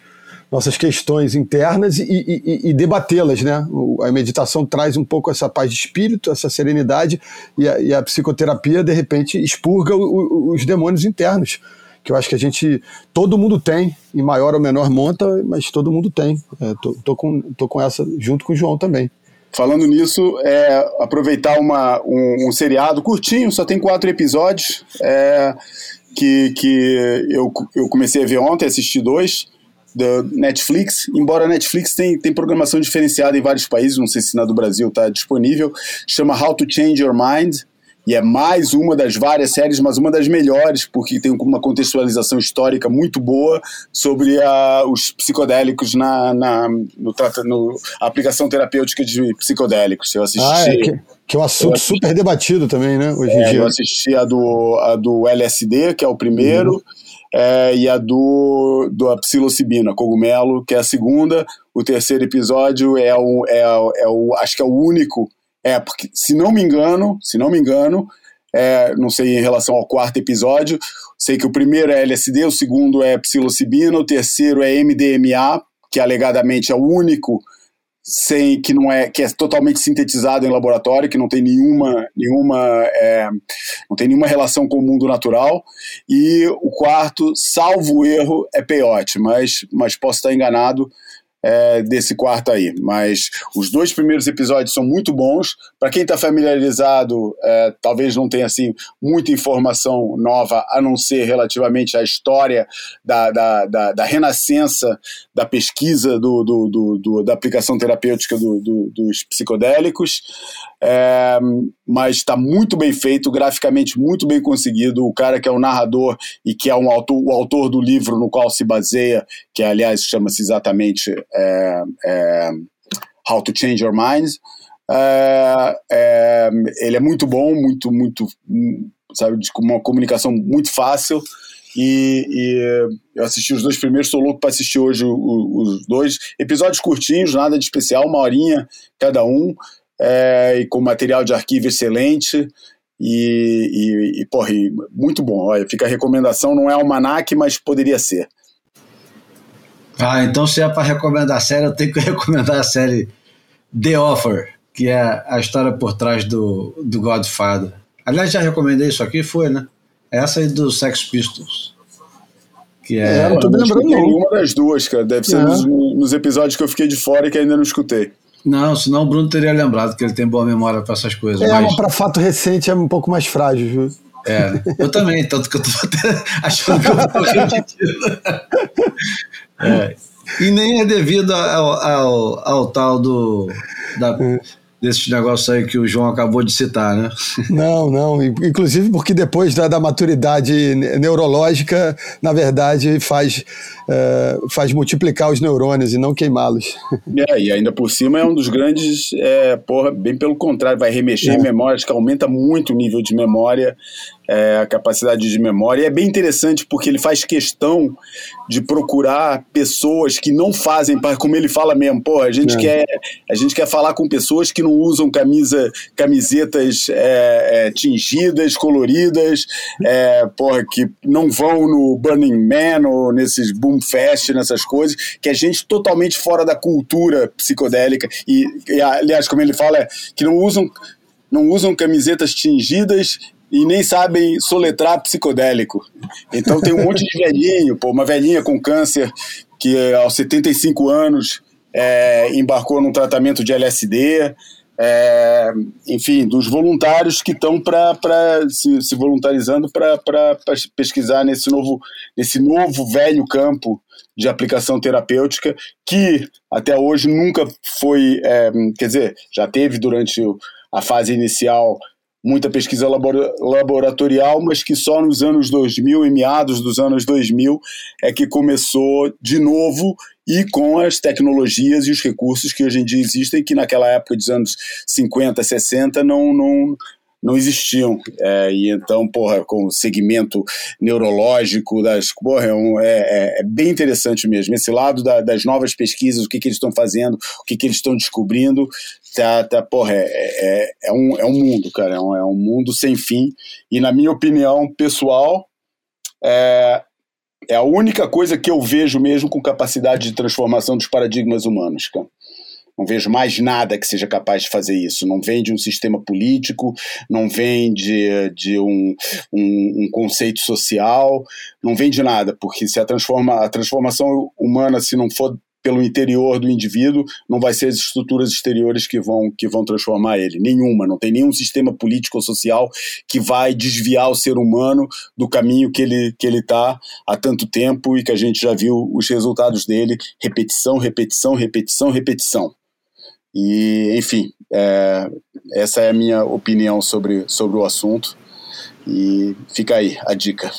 nossas questões internas e, e, e debatê-las, né? A meditação traz um pouco essa paz de espírito, essa serenidade, e a, e a psicoterapia, de repente, expurga o, o, os demônios internos, que eu acho que a gente, todo mundo tem, em maior ou menor monta, mas todo mundo tem. É, tô, tô, com, tô com essa junto com o João também. Falando nisso, é, aproveitar uma, um, um, seriado curtinho, só tem quatro episódios, é, que, que eu, eu comecei a ver ontem, assisti dois, da Netflix, embora a Netflix tem, tem programação diferenciada em vários países, não sei se na do Brasil está disponível, chama How to Change Your Mind, e é mais uma das várias séries, mas uma das melhores, porque tem uma contextualização histórica muito boa sobre a, os psicodélicos na, na no, no, aplicação terapêutica de psicodélicos. Eu assisti. Ah, é, que, que, é um assunto assisti, super debatido também, né? Hoje em é, dia. Eu assisti a do, a do LSD, que é o primeiro. Uhum. É, e a do, do a psilocibina, cogumelo, que é a segunda. O terceiro episódio é o, é, é o acho que é o único é, porque, se não me engano, se não me engano, é, não sei em relação ao quarto episódio, sei que o primeiro é LSD, o segundo é psilocibina, o terceiro é MDMA, que alegadamente é o único sem que não é que é totalmente sintetizado em laboratório, que não tem nenhuma nenhuma é, não tem nenhuma relação com o mundo natural. E o quarto, salvo erro, é peyote, mas mas posso estar enganado é, desse quarto aí. Mas os dois primeiros episódios são muito bons. Para quem está familiarizado, é, talvez não tenha assim muita informação nova, a não ser relativamente à história da, da, da, da renascença da pesquisa do, do, do, do da aplicação terapêutica dos psicodélicos. É, mas está muito bem feito, graficamente muito bem conseguido. O cara que é o narrador e que é um autor, o autor do livro no qual se baseia, que aliás chama-se exatamente é, é, How to Change Your Mind. É, é, ele é muito bom, muito, muito, sabe, com uma comunicação muito fácil. E, e, eu assisti os dois primeiros, estou louco para assistir hoje os dois. Episódios curtinhos, nada de especial, uma horinha cada um, é, e com material de arquivo excelente. E, e, e porra, muito bom. Olha, fica a recomendação, não é almanac, mas poderia ser. Ah, então se é para recomendar a série, eu tenho que [LAUGHS] recomendar a série The Offer, que é a história por trás do, do Godfather. Aliás, já recomendei isso aqui, foi, né? Essa aí do Sex Pistols. Que é. é não tô me lembrando nenhuma das duas, cara. Deve ser é. nos, nos, episódios que eu fiquei de fora e que ainda não escutei. Não, senão o Bruno teria lembrado que ele tem boa memória para essas coisas. É, mas para fato recente é um pouco mais frágil, viu? É, eu também, tanto que eu tô [LAUGHS] achando que eu tô [LAUGHS] repetindo. É. E nem é devido ao, ao, ao tal do. Da, desses negócios aí que o João acabou de citar, né? [LAUGHS] Não, não. Inclusive porque depois da, da maturidade neurológica, na verdade, faz, é, faz multiplicar os neurônios e não queimá-los. [LAUGHS] É, e ainda por cima é um dos grandes, é, porra, bem pelo contrário, vai remexer é. em memórias, que aumenta muito o nível de memória é, a capacidade de memória. E é bem interessante porque ele faz questão de procurar pessoas que não fazem, como ele fala mesmo, pô, a gente, é. quer, a gente quer falar com pessoas que não usam camisa, camisetas é, é, tingidas, coloridas, é, porra, que não vão no Burning Man ou nesses Boom Fest, nessas coisas, que é gente totalmente fora da cultura psicodélica. E, e aliás, como ele fala, é que não usam não usam camisetas tingidas e nem sabem soletrar psicodélico. Então tem um monte de velhinho, pô, uma velhinha com câncer que aos 75 anos é, embarcou num tratamento de LSD. É, enfim, dos voluntários que estão para se, se, voluntarizando para pesquisar nesse novo, nesse novo velho campo de aplicação terapêutica que até hoje nunca foi, é, quer dizer, já teve durante a fase inicial muita pesquisa laboratorial, mas que só nos anos 2000 e meados dos anos 2000 é que começou de novo e com as tecnologias e os recursos que hoje em dia existem, que naquela época dos anos 50, 60 não, não, não existiam. É, e então, porra, com o segmento neurológico das. Porra, é, um, é, é, é bem interessante mesmo. Esse lado da, das novas pesquisas, o que, que eles estão fazendo, o que, que eles estão descobrindo, tá, tá, porra, é, é, é, um, é um mundo, cara. É um, é um mundo sem fim. E, na minha opinião pessoal, é, é a única coisa que eu vejo mesmo com capacidade de transformação dos paradigmas humanos, cara. Não vejo mais nada que seja capaz de fazer isso. Não vem de um sistema político, não vem de, de um, um, um conceito social, não vem de nada, porque se a, transforma, a transformação humana, se não for pelo interior do indivíduo, não vai ser as estruturas exteriores que vão, que vão transformar ele. Nenhuma. Não tem nenhum sistema político ou social que vai desviar o ser humano do caminho que ele que ele está há tanto tempo e que a gente já viu os resultados dele: repetição, repetição, repetição, repetição. E, enfim, é, essa é a minha opinião sobre, sobre o assunto. E fica aí a dica.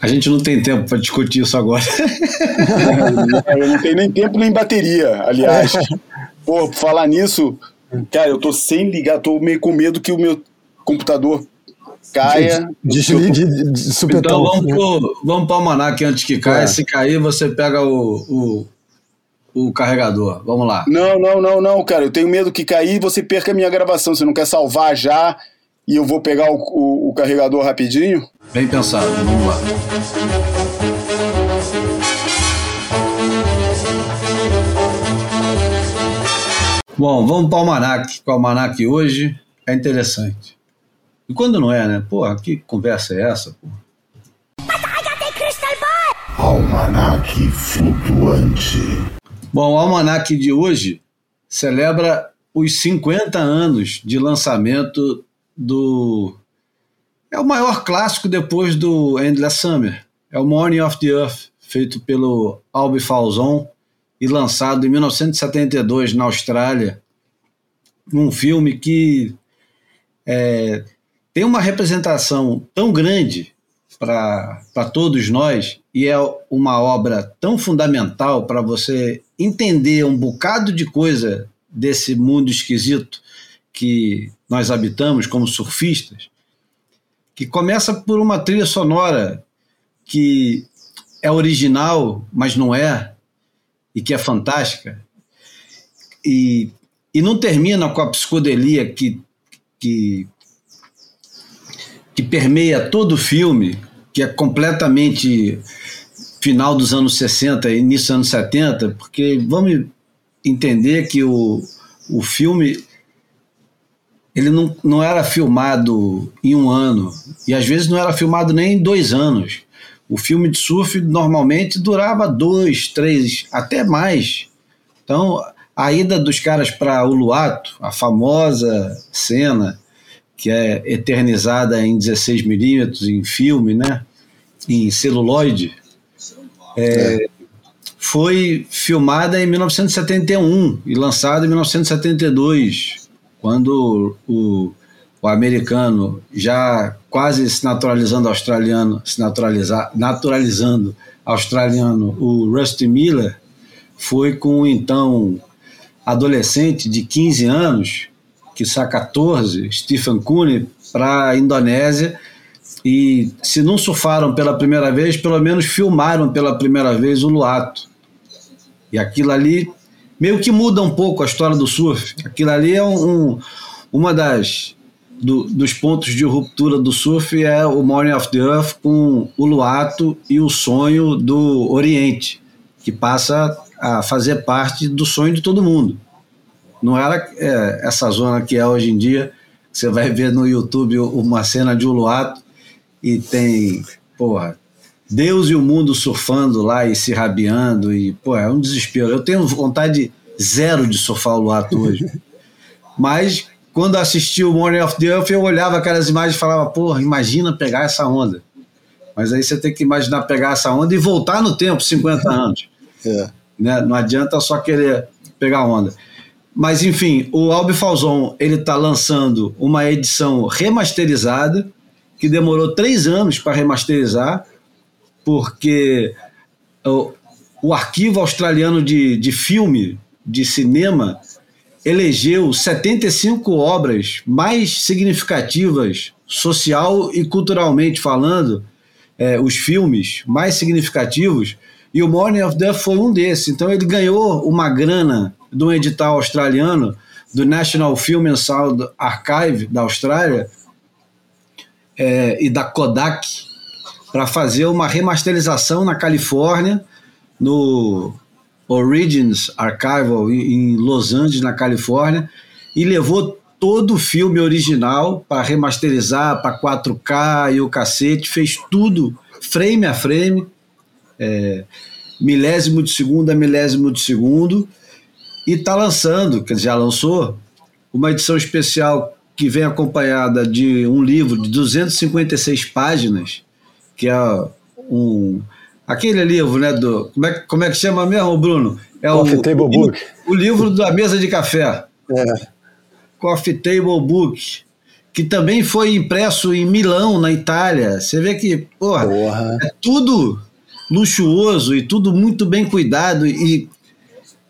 A gente não tem tempo para discutir isso agora. [LAUGHS] eu não tenho nem tempo nem bateria, aliás. Pô, falar nisso, cara, eu tô sem ligar, tô meio com medo que o meu computador caia. Desligue de, de supetão. Então vamos pro, vamos pro Almanac antes que caia. É. Se cair, você pega o, o, o, carregador. Vamos lá. Não, não, não, não, cara. Eu tenho medo que cair e você perca a minha gravação. Você não quer salvar já e eu vou pegar o, o, o carregador rapidinho? Bem pensado, vamos lá. Bom, vamos para o Almanac. O Almanac hoje é interessante. E quando não é, né? Porra, que conversa é essa, porra? Almanac flutuante. Bom, o Almanac de hoje celebra os 50 anos de lançamento do é o maior clássico depois do Endless Summer. É o Morning of the Earth, feito pelo Albi Falzon e lançado em 1972 na Austrália. Um filme que é, tem uma representação tão grande para todos nós e é uma obra tão fundamental para você entender um bocado de coisa desse mundo esquisito que nós habitamos como surfistas, que começa por uma trilha sonora que é original, mas não é, e que é fantástica, e, e não termina com a psicodelia que, que, que permeia todo o filme, que é completamente final dos anos 60, início dos anos 70, porque vamos entender que o, o filme ele não, não era filmado em um ano, e às vezes não era filmado nem em dois anos. O filme de surf normalmente durava dois, três, até mais. Então, a ida dos caras para Uluato, a famosa cena que é eternizada em 16 milímetros em filme, né, em celuloide, é, foi filmada em 1971 e lançada em 1972 quando o, o americano já quase se naturalizando australiano, se naturalizar, naturalizando australiano, o Rusty Miller, foi com então adolescente de 15 anos, que está 14, Stephen Cooney, para a Indonésia e se não surfaram pela primeira vez, pelo menos filmaram pela primeira vez o Luato. E aquilo ali meio que muda um pouco a história do surf. Aquilo ali é um, um uma das do, dos pontos de ruptura do surf é o Morning of the Earth com o Luato e o sonho do Oriente, que passa a fazer parte do sonho de todo mundo. Não era é, essa zona que é hoje em dia. Você vai ver no YouTube uma cena de Uluato e tem, porra, Deus e o mundo surfando lá e se rabiando e, pô, é um desespero. Eu tenho vontade zero de surfar o Luato hoje. [LAUGHS] Mas quando assisti o Morning of the Earth, eu olhava aquelas imagens e falava, porra, imagina pegar essa onda. Mas aí você tem que imaginar pegar essa onda e voltar no tempo, 50 anos. É. Né? Não adianta só querer pegar onda. Mas enfim, o Albi Falzon ele está lançando uma edição remasterizada que demorou três anos para remasterizar porque o, o arquivo australiano de, de filme, de cinema, elegeu 75 obras mais significativas, social e culturalmente falando, é, os filmes mais significativos, e o Morning of Death foi um desses. Então ele ganhou uma grana de um edital australiano, do National Film and Sound Archive da Austrália, é, e da Kodak, para fazer uma remasterização na Califórnia, no Origins Archival em Los Angeles, na Califórnia, e levou todo o filme original para remasterizar para 4K e o cacete, fez tudo frame a frame, é, milésimo de segundo a milésimo de segundo, e está lançando, que já lançou, uma edição especial que vem acompanhada de um livro de 256 páginas, que é um, aquele livro, né? Do, como, é, como é que chama mesmo, Bruno? É Coffee o, Table Book. O livro da mesa de café. É. Coffee Table Book. Que também foi impresso em Milão, na Itália. Você vê que, porra, porra. é tudo luxuoso e tudo muito bem cuidado. E,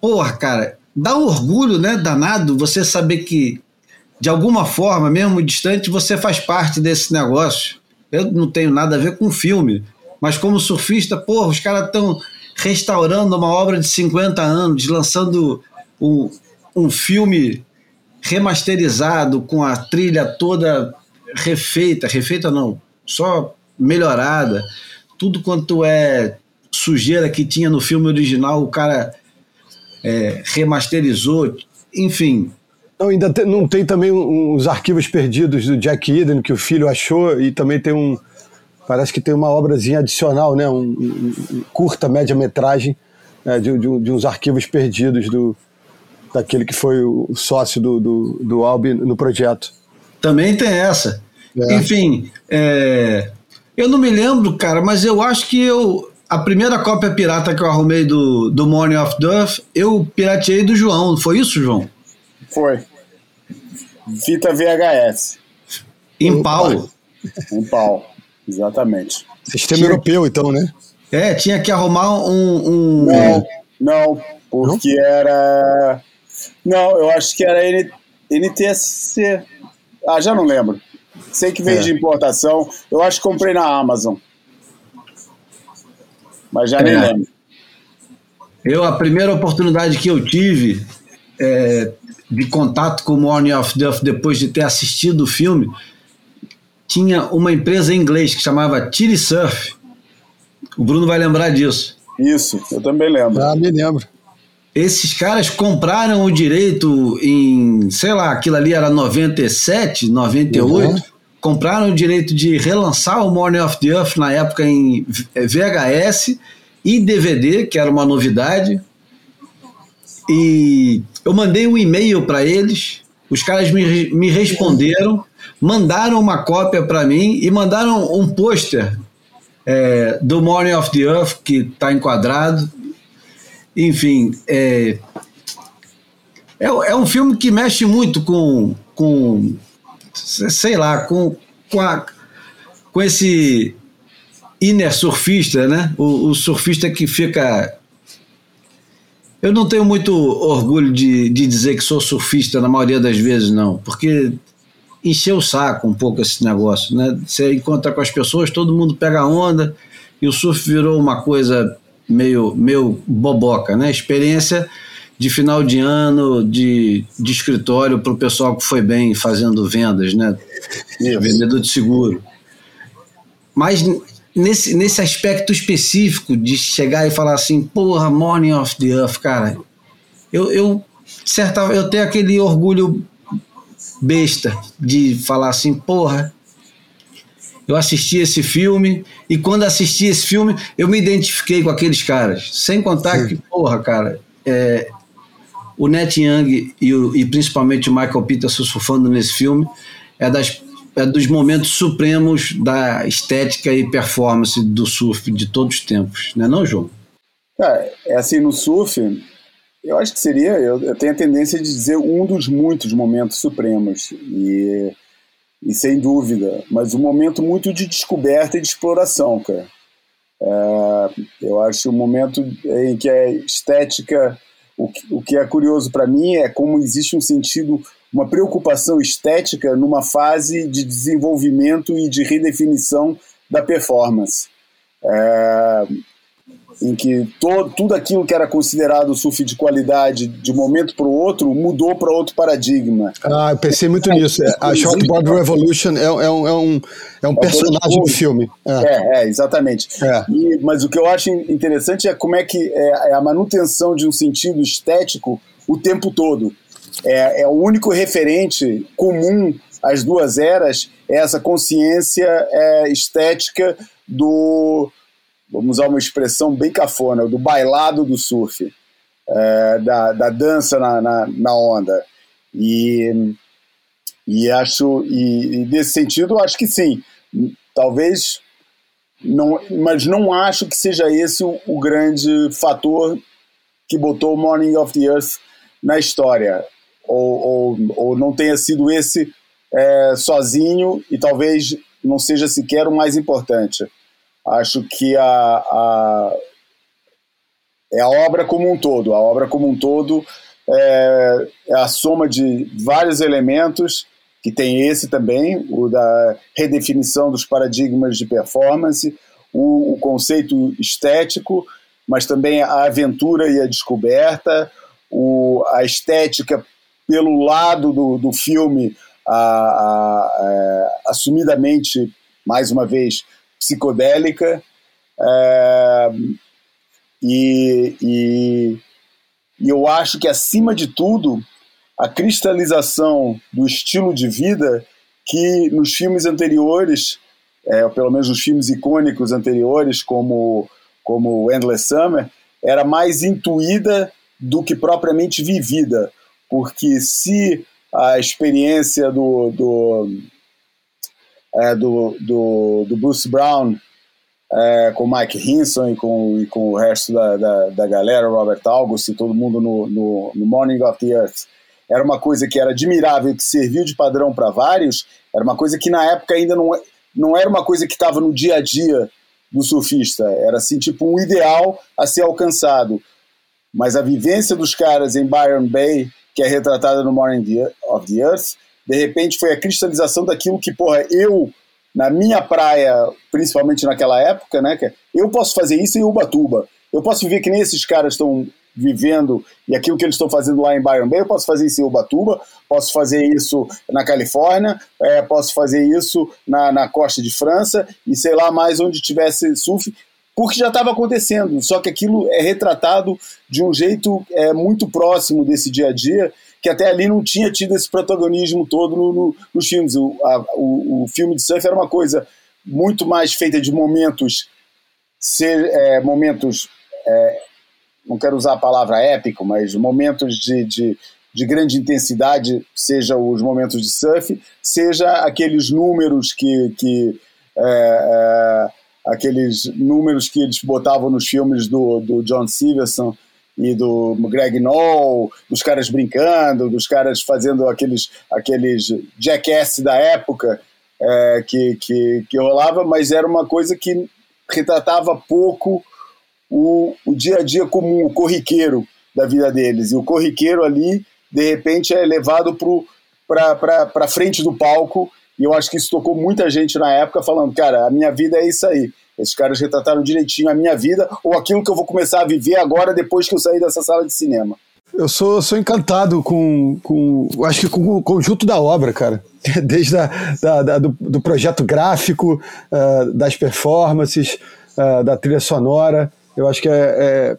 porra, cara, dá orgulho, né, danado, você saber que, de alguma forma, mesmo distante, você faz parte desse negócio. Eu não tenho nada a ver com filme, mas como surfista, porra, os caras estão restaurando uma obra de 50 anos, lançando um, um filme remasterizado com a trilha toda refeita, refeita não, só melhorada. Tudo quanto é sujeira que tinha no filme original, o cara é, remasterizou, enfim. Não, ainda tem, não tem também os arquivos perdidos do Jack Eden que o filho achou e também tem um parece que tem uma obrazinha adicional, né? Um, um, um curta média-metragem né? de, de, de, uns arquivos perdidos do, daquele que foi o sócio do, do, do Albi no projeto. Também tem essa. É. Enfim, é, eu não me lembro, cara, mas eu acho que eu. A primeira cópia pirata que eu arrumei do, do Morning of Death, eu pirateei do João. Foi isso, João? Foi. Fita VHS. Em pau. Em pau. Exatamente. Sistema tinha... europeu, então, né? É, tinha que arrumar um. um... Não, não, porque não? era. Não, eu acho que era NTSC. Ah, já não lembro. Sei que veio é. de importação. Eu acho que comprei na Amazon. Mas já é. nem lembro. Eu, a primeira oportunidade que eu tive é, de contato com o Morning of Death depois de ter assistido o filme tinha uma empresa em inglês que chamava Chili Surf. O Bruno vai lembrar disso. Isso, eu também lembro. Ah, me lembro. Esses caras compraram o direito em, sei lá, aquilo ali era 97, 98. Uhum. Compraram o direito de relançar o Morning of the Earth na época em VHS e DVD, que era uma novidade. E eu mandei um e-mail para eles, os caras me, me responderam mandaram uma cópia para mim e mandaram um pôster é, do Morning of the Earth, que está enquadrado. Enfim, é, é, é, um filme que mexe muito com, com sei lá, com, com, a, com esse inner surfista, né? O, o, surfista que fica. Eu não tenho muito orgulho de, de dizer que sou surfista na maioria das vezes, não, porque encher o saco um pouco esse negócio, né? Você encontra com as pessoas, todo mundo pega onda e o surf virou uma coisa meio, meio boboca, né? Experiência de final de ano, de, de escritório para o pessoal que foi bem fazendo vendas, né? Isso. Vendedor de seguro. Mas nesse, nesse aspecto específico de chegar e falar assim, porra, Morning of the Earth, cara, eu, eu, certa, eu tenho aquele orgulho besta de falar assim, porra, eu assisti esse filme e quando assisti esse filme eu me identifiquei com aqueles caras. Sem contar Sim. que, porra, cara, é, o Net Young e, o, e principalmente o Michael Peterson surfando nesse filme é, das, é dos momentos supremos da estética e performance do surf de todos os tempos, não é não, João? É, é assim, no surf, eu acho que seria, eu, eu, tenho a tendência de dizer um dos muitos momentos supremos, e, e sem dúvida, mas um momento muito de descoberta e de exploração, cara. É, eu acho um momento em que a estética, o que, o que é curioso para mim é como existe um sentido, uma preocupação estética numa fase de desenvolvimento e de redefinição da performance. É, em que todo, tudo aquilo que era considerado surf de qualidade de um momento para o outro mudou para outro paradigma. Ah, eu pensei muito é, nisso. A Shortboard Revolution é, é, um, é um, é um personagem do filme. É, é, é exatamente. É. E, mas o que eu acho interessante é como é que é, é a manutenção de um sentido estético o tempo todo. É, é o único referente comum às duas eras, é essa consciência é, estética do vamos usar uma expressão bem cafona, do bailado do surf, é, da, da dança na, na, na, onda. E, e acho, e, e nesse sentido, acho que sim. Talvez não, mas não acho que seja esse o, o grande fator que botou Morning of the Earth na história. Ou, ou, ou não tenha sido esse é, sozinho e talvez não seja sequer o mais importante. Acho que a, a, é a obra como um todo. A obra como um todo é, é a soma de vários elementos, que tem esse também, o da redefinição dos paradigmas de performance, o, o conceito estético, mas também a aventura e a descoberta, o, a estética pelo lado do, do filme, a, a, a, é, assumidamente, mais uma vez, psicodélica. É, e, e, e eu acho que, acima de tudo, a cristalização do estilo de vida que nos filmes anteriores, é, pelo menos nos filmes icônicos anteriores, como, como Endless Summer, era mais intuída do que propriamente vivida. Porque se a experiência do, do, é, do, do, do Bruce Brown é, com o Mike Hinson e com, e com o resto da, da, da galera, Robert August e todo mundo no, no, no, Morning of the Earth, era uma coisa que era admirável, que serviu de padrão para vários, era uma coisa que na época ainda não, não era uma coisa que estava no dia a dia do surfista, era assim, tipo um ideal a ser alcançado. Mas a vivência dos caras em Byron Bay, que é retratada no Morning of the Earth, de repente foi a cristalização daquilo que, porra, eu na minha praia, principalmente naquela época, né, é, eu posso fazer isso em Ubatuba. Eu posso viver que nem esses caras estão vivendo e aquilo que eles estão fazendo lá em Byron Bay, eu posso fazer isso em Ubatuba, posso fazer isso na Califórnia, é, posso fazer isso na, na costa de França e sei lá mais onde tivesse surf, porque já estava acontecendo, só que aquilo é retratado de um jeito é, muito próximo desse dia a dia que até ali não tinha tido esse protagonismo todo no, no, nos filmes. O, a, o, o, filme de surf era uma coisa muito mais feita de momentos, ser, é, momentos, é, não quero usar a palavra épico, mas momentos de, de, de, grande intensidade, seja os momentos de surf, seja aqueles números que, que é, é aqueles números que eles botavam nos filmes do, do John Stevenson, e do Greg Knoll, dos caras brincando, dos caras fazendo aqueles, aqueles jackass da época é, que, que, que rolava, mas era uma coisa que retratava pouco o, o dia a dia comum, o corriqueiro da vida deles. E o corriqueiro ali, de repente, é levado para frente do palco, e eu acho que isso tocou muita gente na época, falando, cara, a minha vida é isso aí esses caras retrataram direitinho a minha vida ou aquilo que eu vou começar a viver agora depois que eu sair dessa sala de cinema. Eu sou, sou encantado com, com, acho que com o conjunto da obra, cara. [LAUGHS] Desde a, da, da, do, do, projeto gráfico, uh, das performances, uh, da trilha sonora. Eu acho que é, é,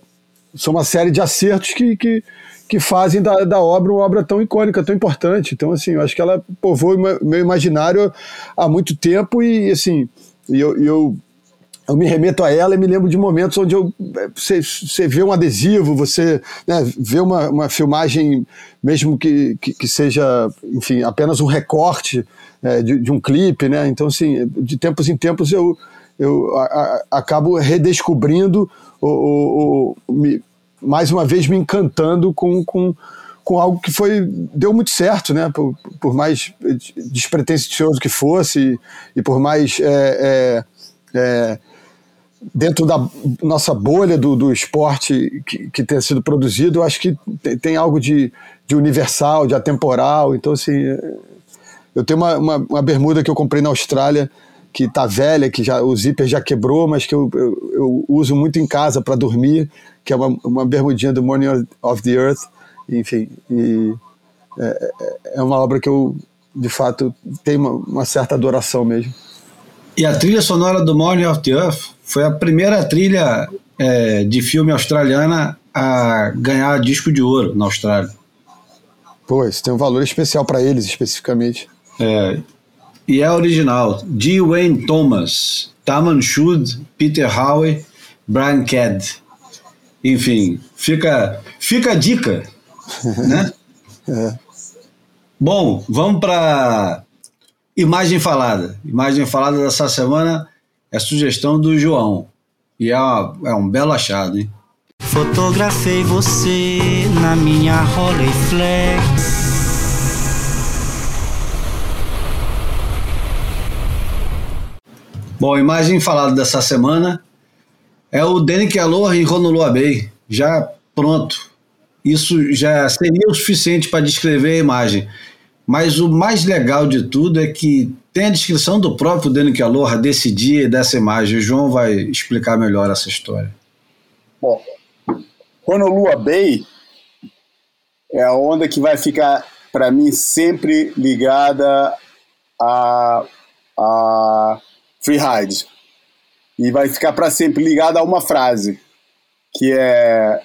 são uma série de acertos que, que, que fazem da, da obra uma obra tão icônica, tão importante. Então, assim, eu acho que ela povoou meu imaginário há muito tempo e, assim, eu, eu eu me remeto a ela e me lembro de momentos onde eu, você, você vê um adesivo, você né, vê uma, uma filmagem, mesmo que, que, que, seja, enfim, apenas um recorte é, de, de, um clipe, né? Então, assim, de tempos em tempos eu, eu a, a, acabo redescobrindo, o, o, me, mais uma vez me encantando com, com, com algo que foi deu muito certo, né? Por, por mais despretensioso que fosse e, e por mais é, é, é, dentro da nossa bolha do, do esporte que, que tem sido produzido, eu acho que tem, tem, algo de, de universal, de atemporal. Então, assim, eu tenho uma, uma, uma bermuda que eu comprei na Austrália que está velha, que já o zíper já quebrou, mas que eu, eu, eu uso muito em casa para dormir, que é uma, uma bermudinha do Morning of the Earth, enfim, e é, é, é uma obra que eu, de fato, tenho uma, uma certa adoração mesmo. E a trilha sonora do Morning of the Earth foi a primeira trilha é, de filme australiana a ganhar disco de ouro na Austrália. Pô, isso tem um valor especial para eles, especificamente. É, e é original. D. Wayne Thomas, Taman Shud, Peter Howe, Brian Cadd. Enfim, fica, fica a dica, [LAUGHS] né? é. Bom, vamos para imagem falada. Imagem falada dessa semana É sugestão do João. E é, uma, é um belo achado, hein? Fotografei você na minha Rolleiflex. Bom, a imagem falada dessa semana é o Danny Kellor em Honolulu Bay, já pronto. Isso já seria o suficiente para descrever a imagem. Mas o mais legal de tudo é que tem a descrição do próprio Danny Kellor desse dia e dessa imagem. O João vai explicar melhor essa história. Bom, Honolulu Bay é a onda que vai ficar, para mim, sempre ligada a, a freeride. E vai ficar para sempre ligada a uma frase, que é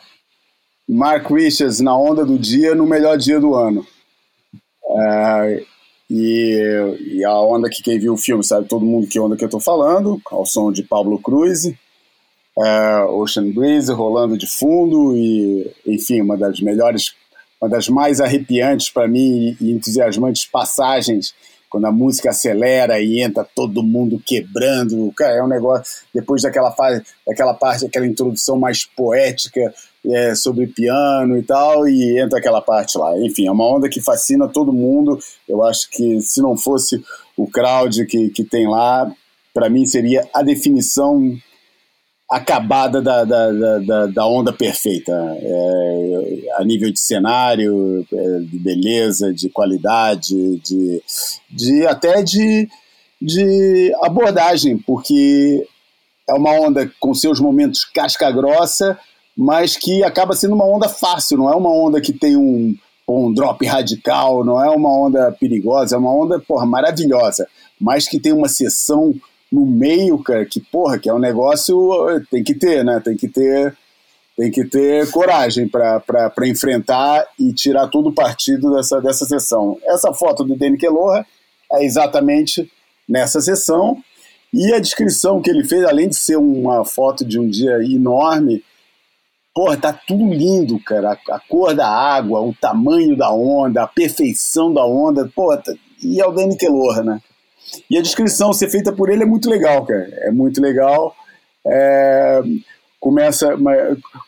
Mark Richards na onda do dia, no melhor dia do ano. É, e, e, a onda que quem viu o filme sabe todo mundo que onda que eu estou falando, ao som de Pablo Cruz, é, Ocean Breeze rolando de fundo e, enfim, uma das melhores, uma das mais arrepiantes para mim e entusiasmantes passagens quando a música acelera e entra todo mundo quebrando, cara, é um negócio. Depois daquela fase, daquela parte, aquela introdução mais poética é, sobre piano e tal, e entra aquela parte lá. Enfim, é uma onda que fascina todo mundo. Eu acho que se não fosse o crowd que, que tem lá, para mim seria a definição acabada da, da, da, da onda perfeita, é, a nível de cenário, é, de beleza, de qualidade, de, de até de, de abordagem, porque é uma onda com seus momentos casca grossa, mas que acaba sendo uma onda fácil, não é uma onda que tem um, um drop radical, não é uma onda perigosa, é uma onda porra, maravilhosa, mas que tem uma sessão no meio, cara, que porra, que é um negócio tem que ter, né? Tem que ter tem que ter coragem para enfrentar e tirar todo o partido dessa, dessa sessão. Essa foto do Danny Kelloha é exatamente nessa sessão e a descrição que ele fez, além de ser uma foto de um dia enorme, porra, tá tudo lindo, cara. A, a cor da água, o tamanho da onda, a perfeição da onda, porra, tá, e é o Danny Kelloha, né? E a descrição ser feita por ele é muito legal, cara. É muito legal. É, começa,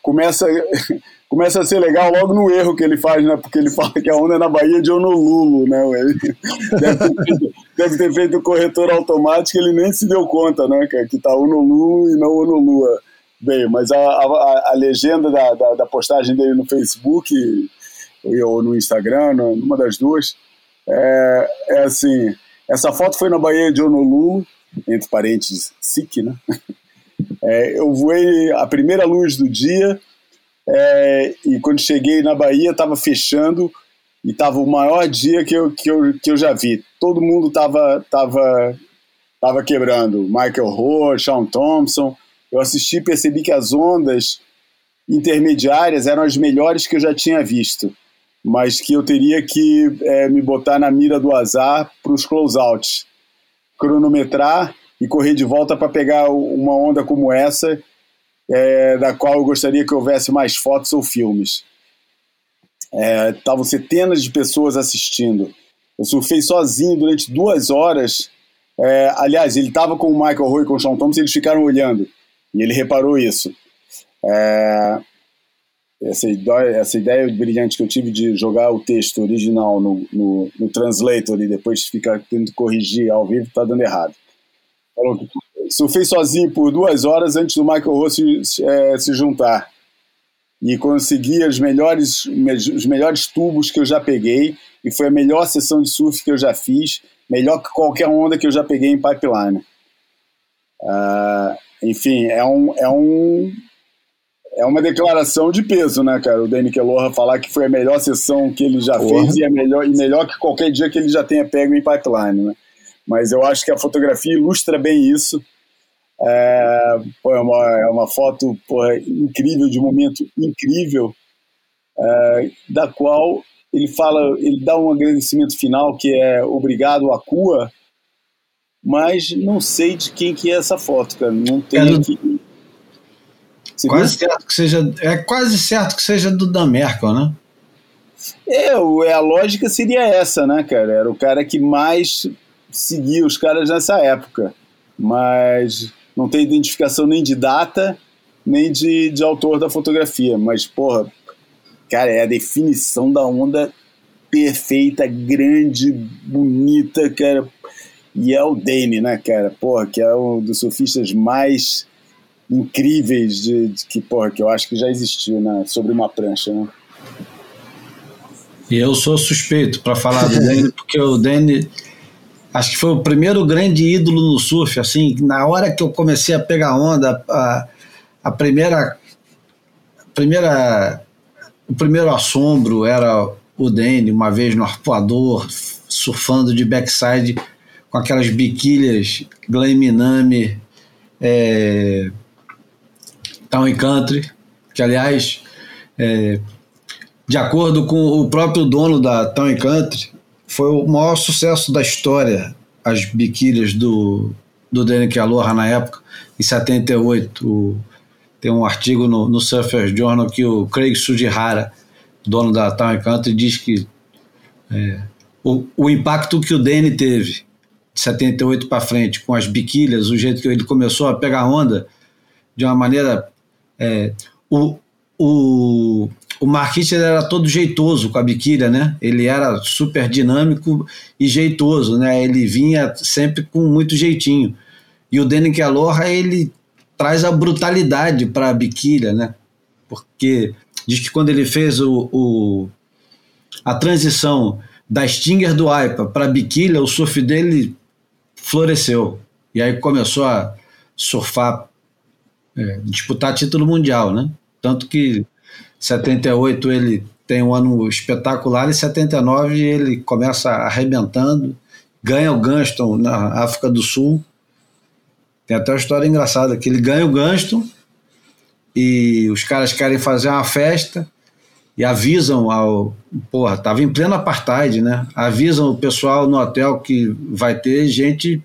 começa, [LAUGHS] começa a ser legal logo no erro que ele faz, né? Porque ele [LAUGHS] fala que a onda é na Bahia de Honolulu, né? [LAUGHS] Deve, ter feito, deve ter feito o corretor automático, ele nem se deu conta, né? Que tá Honolulu e não Honolua. Bem, mas a, a, a legenda da, da, da, postagem dele no Facebook ou no Instagram, numa das duas, é, é assim essa foto foi na Baía de Honolulu, entre parênteses, SIC, né? [LAUGHS] É, eu voei a primeira luz do dia é, e quando cheguei na Bahia estava fechando e estava o maior dia que eu, que eu, que eu já vi. Todo mundo estava tava, tava quebrando. Michael Rohr, Sean Thompson. Eu assisti e percebi que as ondas intermediárias eram as melhores que eu já tinha visto mas que eu teria que é, me botar na mira do azar para os closeouts, cronometrar e correr de volta para pegar uma onda como essa, é, da qual eu gostaria que houvesse mais fotos ou filmes. Estavam é, centenas de pessoas assistindo. Eu surfei sozinho durante duas horas. É, aliás, ele estava com o Michael Roy e com o Sean Thompson, eles ficaram olhando. E ele reparou isso. É, essa ideia, essa ideia brilhante que eu tive de jogar o texto original no, no, no translator e depois ficar tendo que corrigir ao vivo está dando errado. Surfei sozinho por duas horas antes do Michael Rossi é, se juntar e consegui os melhores, os melhores tubos que eu já peguei e foi a melhor sessão de surf que eu já fiz, melhor que qualquer onda que eu já peguei em pipeline. Uh, enfim, é um, é um é uma declaração de peso, né, cara? O Danny Kelloha falar que foi a melhor sessão que ele já Porra. fez e, é melhor, e melhor que qualquer dia que ele já tenha pego em pipeline, né? Mas eu acho que a fotografia ilustra bem isso. É, pô, é, uma, é uma foto porra, incrível, de um momento incrível, é, da qual ele fala, ele dá um agradecimento final que é obrigado a Cua, mas não sei de quem que é essa foto, cara. Não tem é aqui. Quase certo que seja, é quase certo que seja do Dan Merkel, né? É, é, a lógica seria essa, né, cara? Era o cara que mais seguia os caras nessa época. Mas não tem identificação nem de data, nem de, de autor da fotografia. Mas, porra, cara, é a definição da onda perfeita, grande, bonita, cara. E é o Dane, né, cara? Porra, que é um dos surfistas mais incríveis de, de, que, porra, que eu acho que já existiu né, sobre uma prancha, né? E eu sou suspeito para falar do Dane, [LAUGHS] porque o Dane acho que foi o primeiro grande ídolo no surf, assim, na hora que eu comecei a pegar onda, a, a primeira a primeira o primeiro assombro era o Dane, uma vez no arpoador, surfando de backside com aquelas biquílias Glen Minami, é, Town Country, que aliás, é, de acordo com o próprio dono da Town Country, foi o maior sucesso da história, as biquílias do, do Danny Aloha na época, em 78. O, tem um artigo no, no Surfer Journal que o Craig Sujihara, dono da Town Country, diz que é, o, o impacto que o Danny teve de 78 para frente com as biquílias, o jeito que ele começou a pegar onda de uma maneira. É, o, o, o Marquinhos era todo jeitoso com a biquília, né? Ele era super dinâmico e jeitoso, né? Ele vinha sempre com muito jeitinho. E o Danny Aloha, ele traz a brutalidade para a biquília, né? Porque diz que quando ele fez o, o a transição da Stinger do AIPA para a biquília, o surf dele floresceu. E aí começou a surfar, é, disputar título mundial, né? Tanto que 78 ele tem um ano espetacular e 79 ele começa arrebentando, ganha o Gunston na África do Sul. Tem até uma história engraçada que ele ganha o Gunston e os caras querem fazer uma festa e avisam ao. Porra, tava em pleno apartheid, né? Avisam o pessoal no hotel que vai ter gente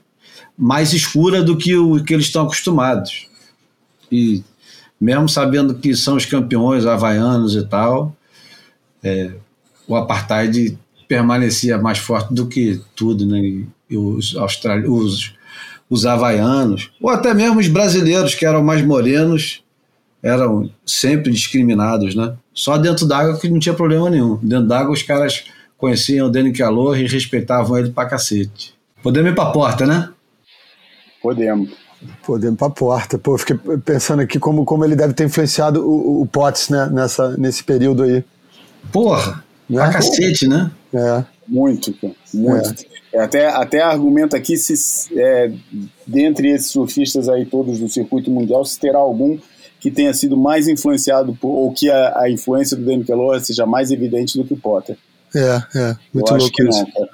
mais escura do que o que eles estão acostumados. E mesmo sabendo que são os campeões havaianos e tal, é, o apartheid permanecia mais forte do que tudo, né? E os, australi os, os havaianos, ou até mesmo os brasileiros que eram mais morenos, eram sempre discriminados, né? Só dentro d'água que não tinha problema nenhum. Dentro d'água os caras conheciam o Danny Calor e respeitavam ele pra cacete. Podemos ir pra porta, né? Podemos. Podemos pra porta. Pô, eu fiquei pensando aqui como, como ele deve ter influenciado o, o Potts, né? Nessa, nesse período aí. Porra, né? pra cacete, né? É. Muito, muito. É. Até, até argumento aqui se é, dentre esses surfistas aí todos do circuito mundial, se terá algum que tenha sido mais influenciado por, ou que a, a influência do Danny Kellogg's seja mais evidente do que o Potter. É, é, muito Eu louco isso. Não,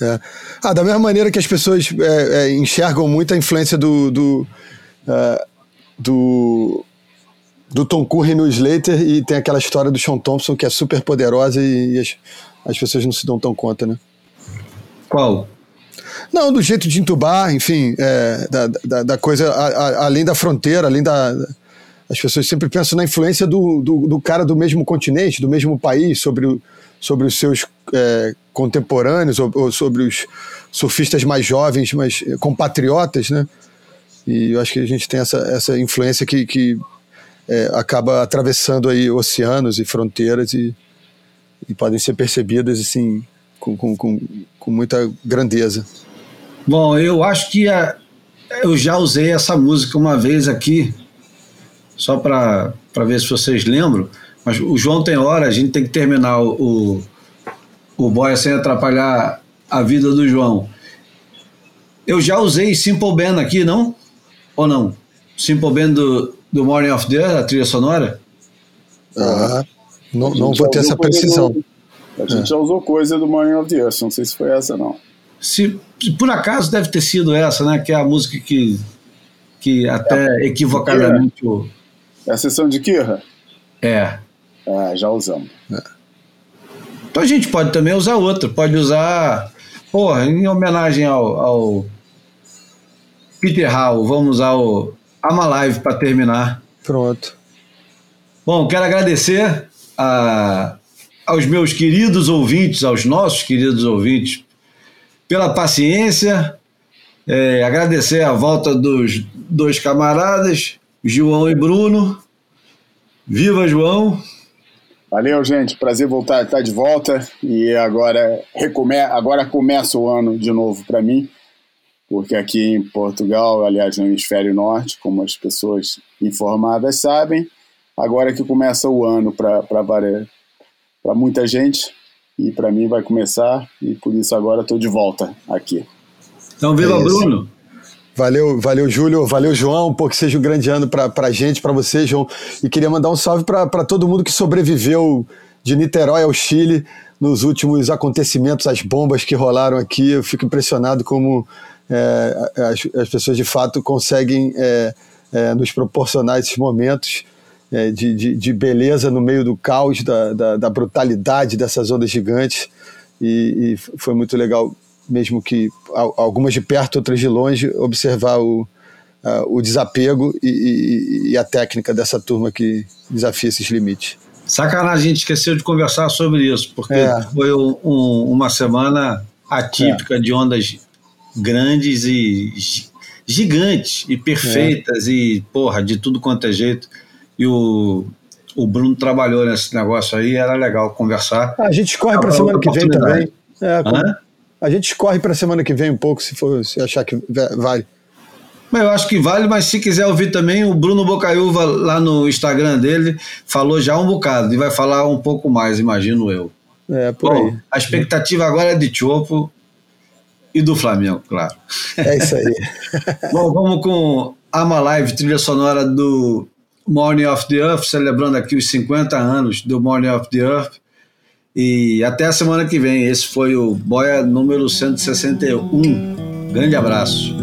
é. Ah, da mesma maneira que as pessoas é, é, enxergam muito a influência do do, uh, do, do Tom Curry no Slater e tem aquela história do Sean Thompson que é super poderosa e, e as, as pessoas não se dão tão conta, né? Qual? Não, do jeito de entubar, enfim, é, da, da, da, coisa a, a, além da fronteira, além da, as pessoas sempre pensam na influência do, do, do cara do mesmo continente, do mesmo país, sobre, sobre os seus é, contemporâneos ou, ou, sobre os surfistas mais jovens, mas compatriotas, né? E eu acho que a gente tem essa, essa influência que, que é, acaba atravessando aí oceanos e fronteiras e, e podem ser percebidas assim com, com, com, com muita grandeza. Bom, eu acho que a, eu já usei essa música uma vez aqui só para ver se vocês lembram, mas o João tem hora, a gente tem que terminar o, o, Boia sem atrapalhar a vida do João. Eu já usei Simple Band aqui, não? Ou não? Simple Band do, do Morning of the a trilha sonora? Ah, não, não vou ter essa precisão. Do, a gente é. já usou coisa do Morning of the Earth, não sei se foi essa não. Se, se, por acaso deve ter sido essa, né? Que é a música que, que até é, equivocadamente o, é a sessão de Kirra? É. É, já usamos. É. Então a gente pode também usar outro. Pode usar, porra, em homenagem ao, ao Peter Hall, vamos usar o Ama Live para terminar. Pronto. Bom, quero agradecer a, aos meus queridos ouvintes, aos nossos queridos ouvintes, pela paciência, É, agradecer a volta dos dois camaradas, João e Bruno. Viva, João! Valeu, gente. Prazer voltar, estar de volta. E agora, recome... agora começa o ano de novo para mim, porque aqui em Portugal, aliás, no hemisfério norte, como as pessoas informadas sabem, agora que começa o ano para para muita gente e para mim vai começar e por isso agora estou de volta aqui. Então, viva é Bruno! Valeu, valeu, Júlio. Valeu, João. Pô, que seja um grande ano para a gente, para você, João. E queria mandar um salve para todo mundo que sobreviveu de Niterói ao Chile nos últimos acontecimentos, as bombas que rolaram aqui. Eu fico impressionado como é, as, as, pessoas de fato conseguem é, é, nos proporcionar esses momentos é, de, de, de, beleza no meio do caos, da, da, da brutalidade dessas ondas gigantes. E, e, foi muito legal, mesmo que algumas de perto, outras de longe, observar o, o desapego e, e, e a técnica dessa turma que desafia esses limites. Sacanagem, a gente esqueceu de conversar sobre isso, porque é. foi um, uma semana atípica é. de ondas grandes e gigantes e perfeitas é. e, porra, de tudo quanto é jeito e o, o Bruno trabalhou nesse negócio aí, era legal conversar. a gente corre para a semana que vem também. É, a gente corre para a semana que vem um pouco, se for se achar que vale. Eu acho que vale, mas se quiser ouvir também, o Bruno Bocaiúva lá no Instagram dele falou já um bocado e vai falar um pouco mais, imagino eu. É, por Bom, aí. A expectativa agora é de Chopo e do Flamengo, claro. É isso aí. [LAUGHS] Bom, vamos com Ama Live, trilha sonora do Morning of the Earth, celebrando aqui os 50 anos do Morning of the Earth. E até a semana que vem. Esse foi o Boia número 161. Grande abraço.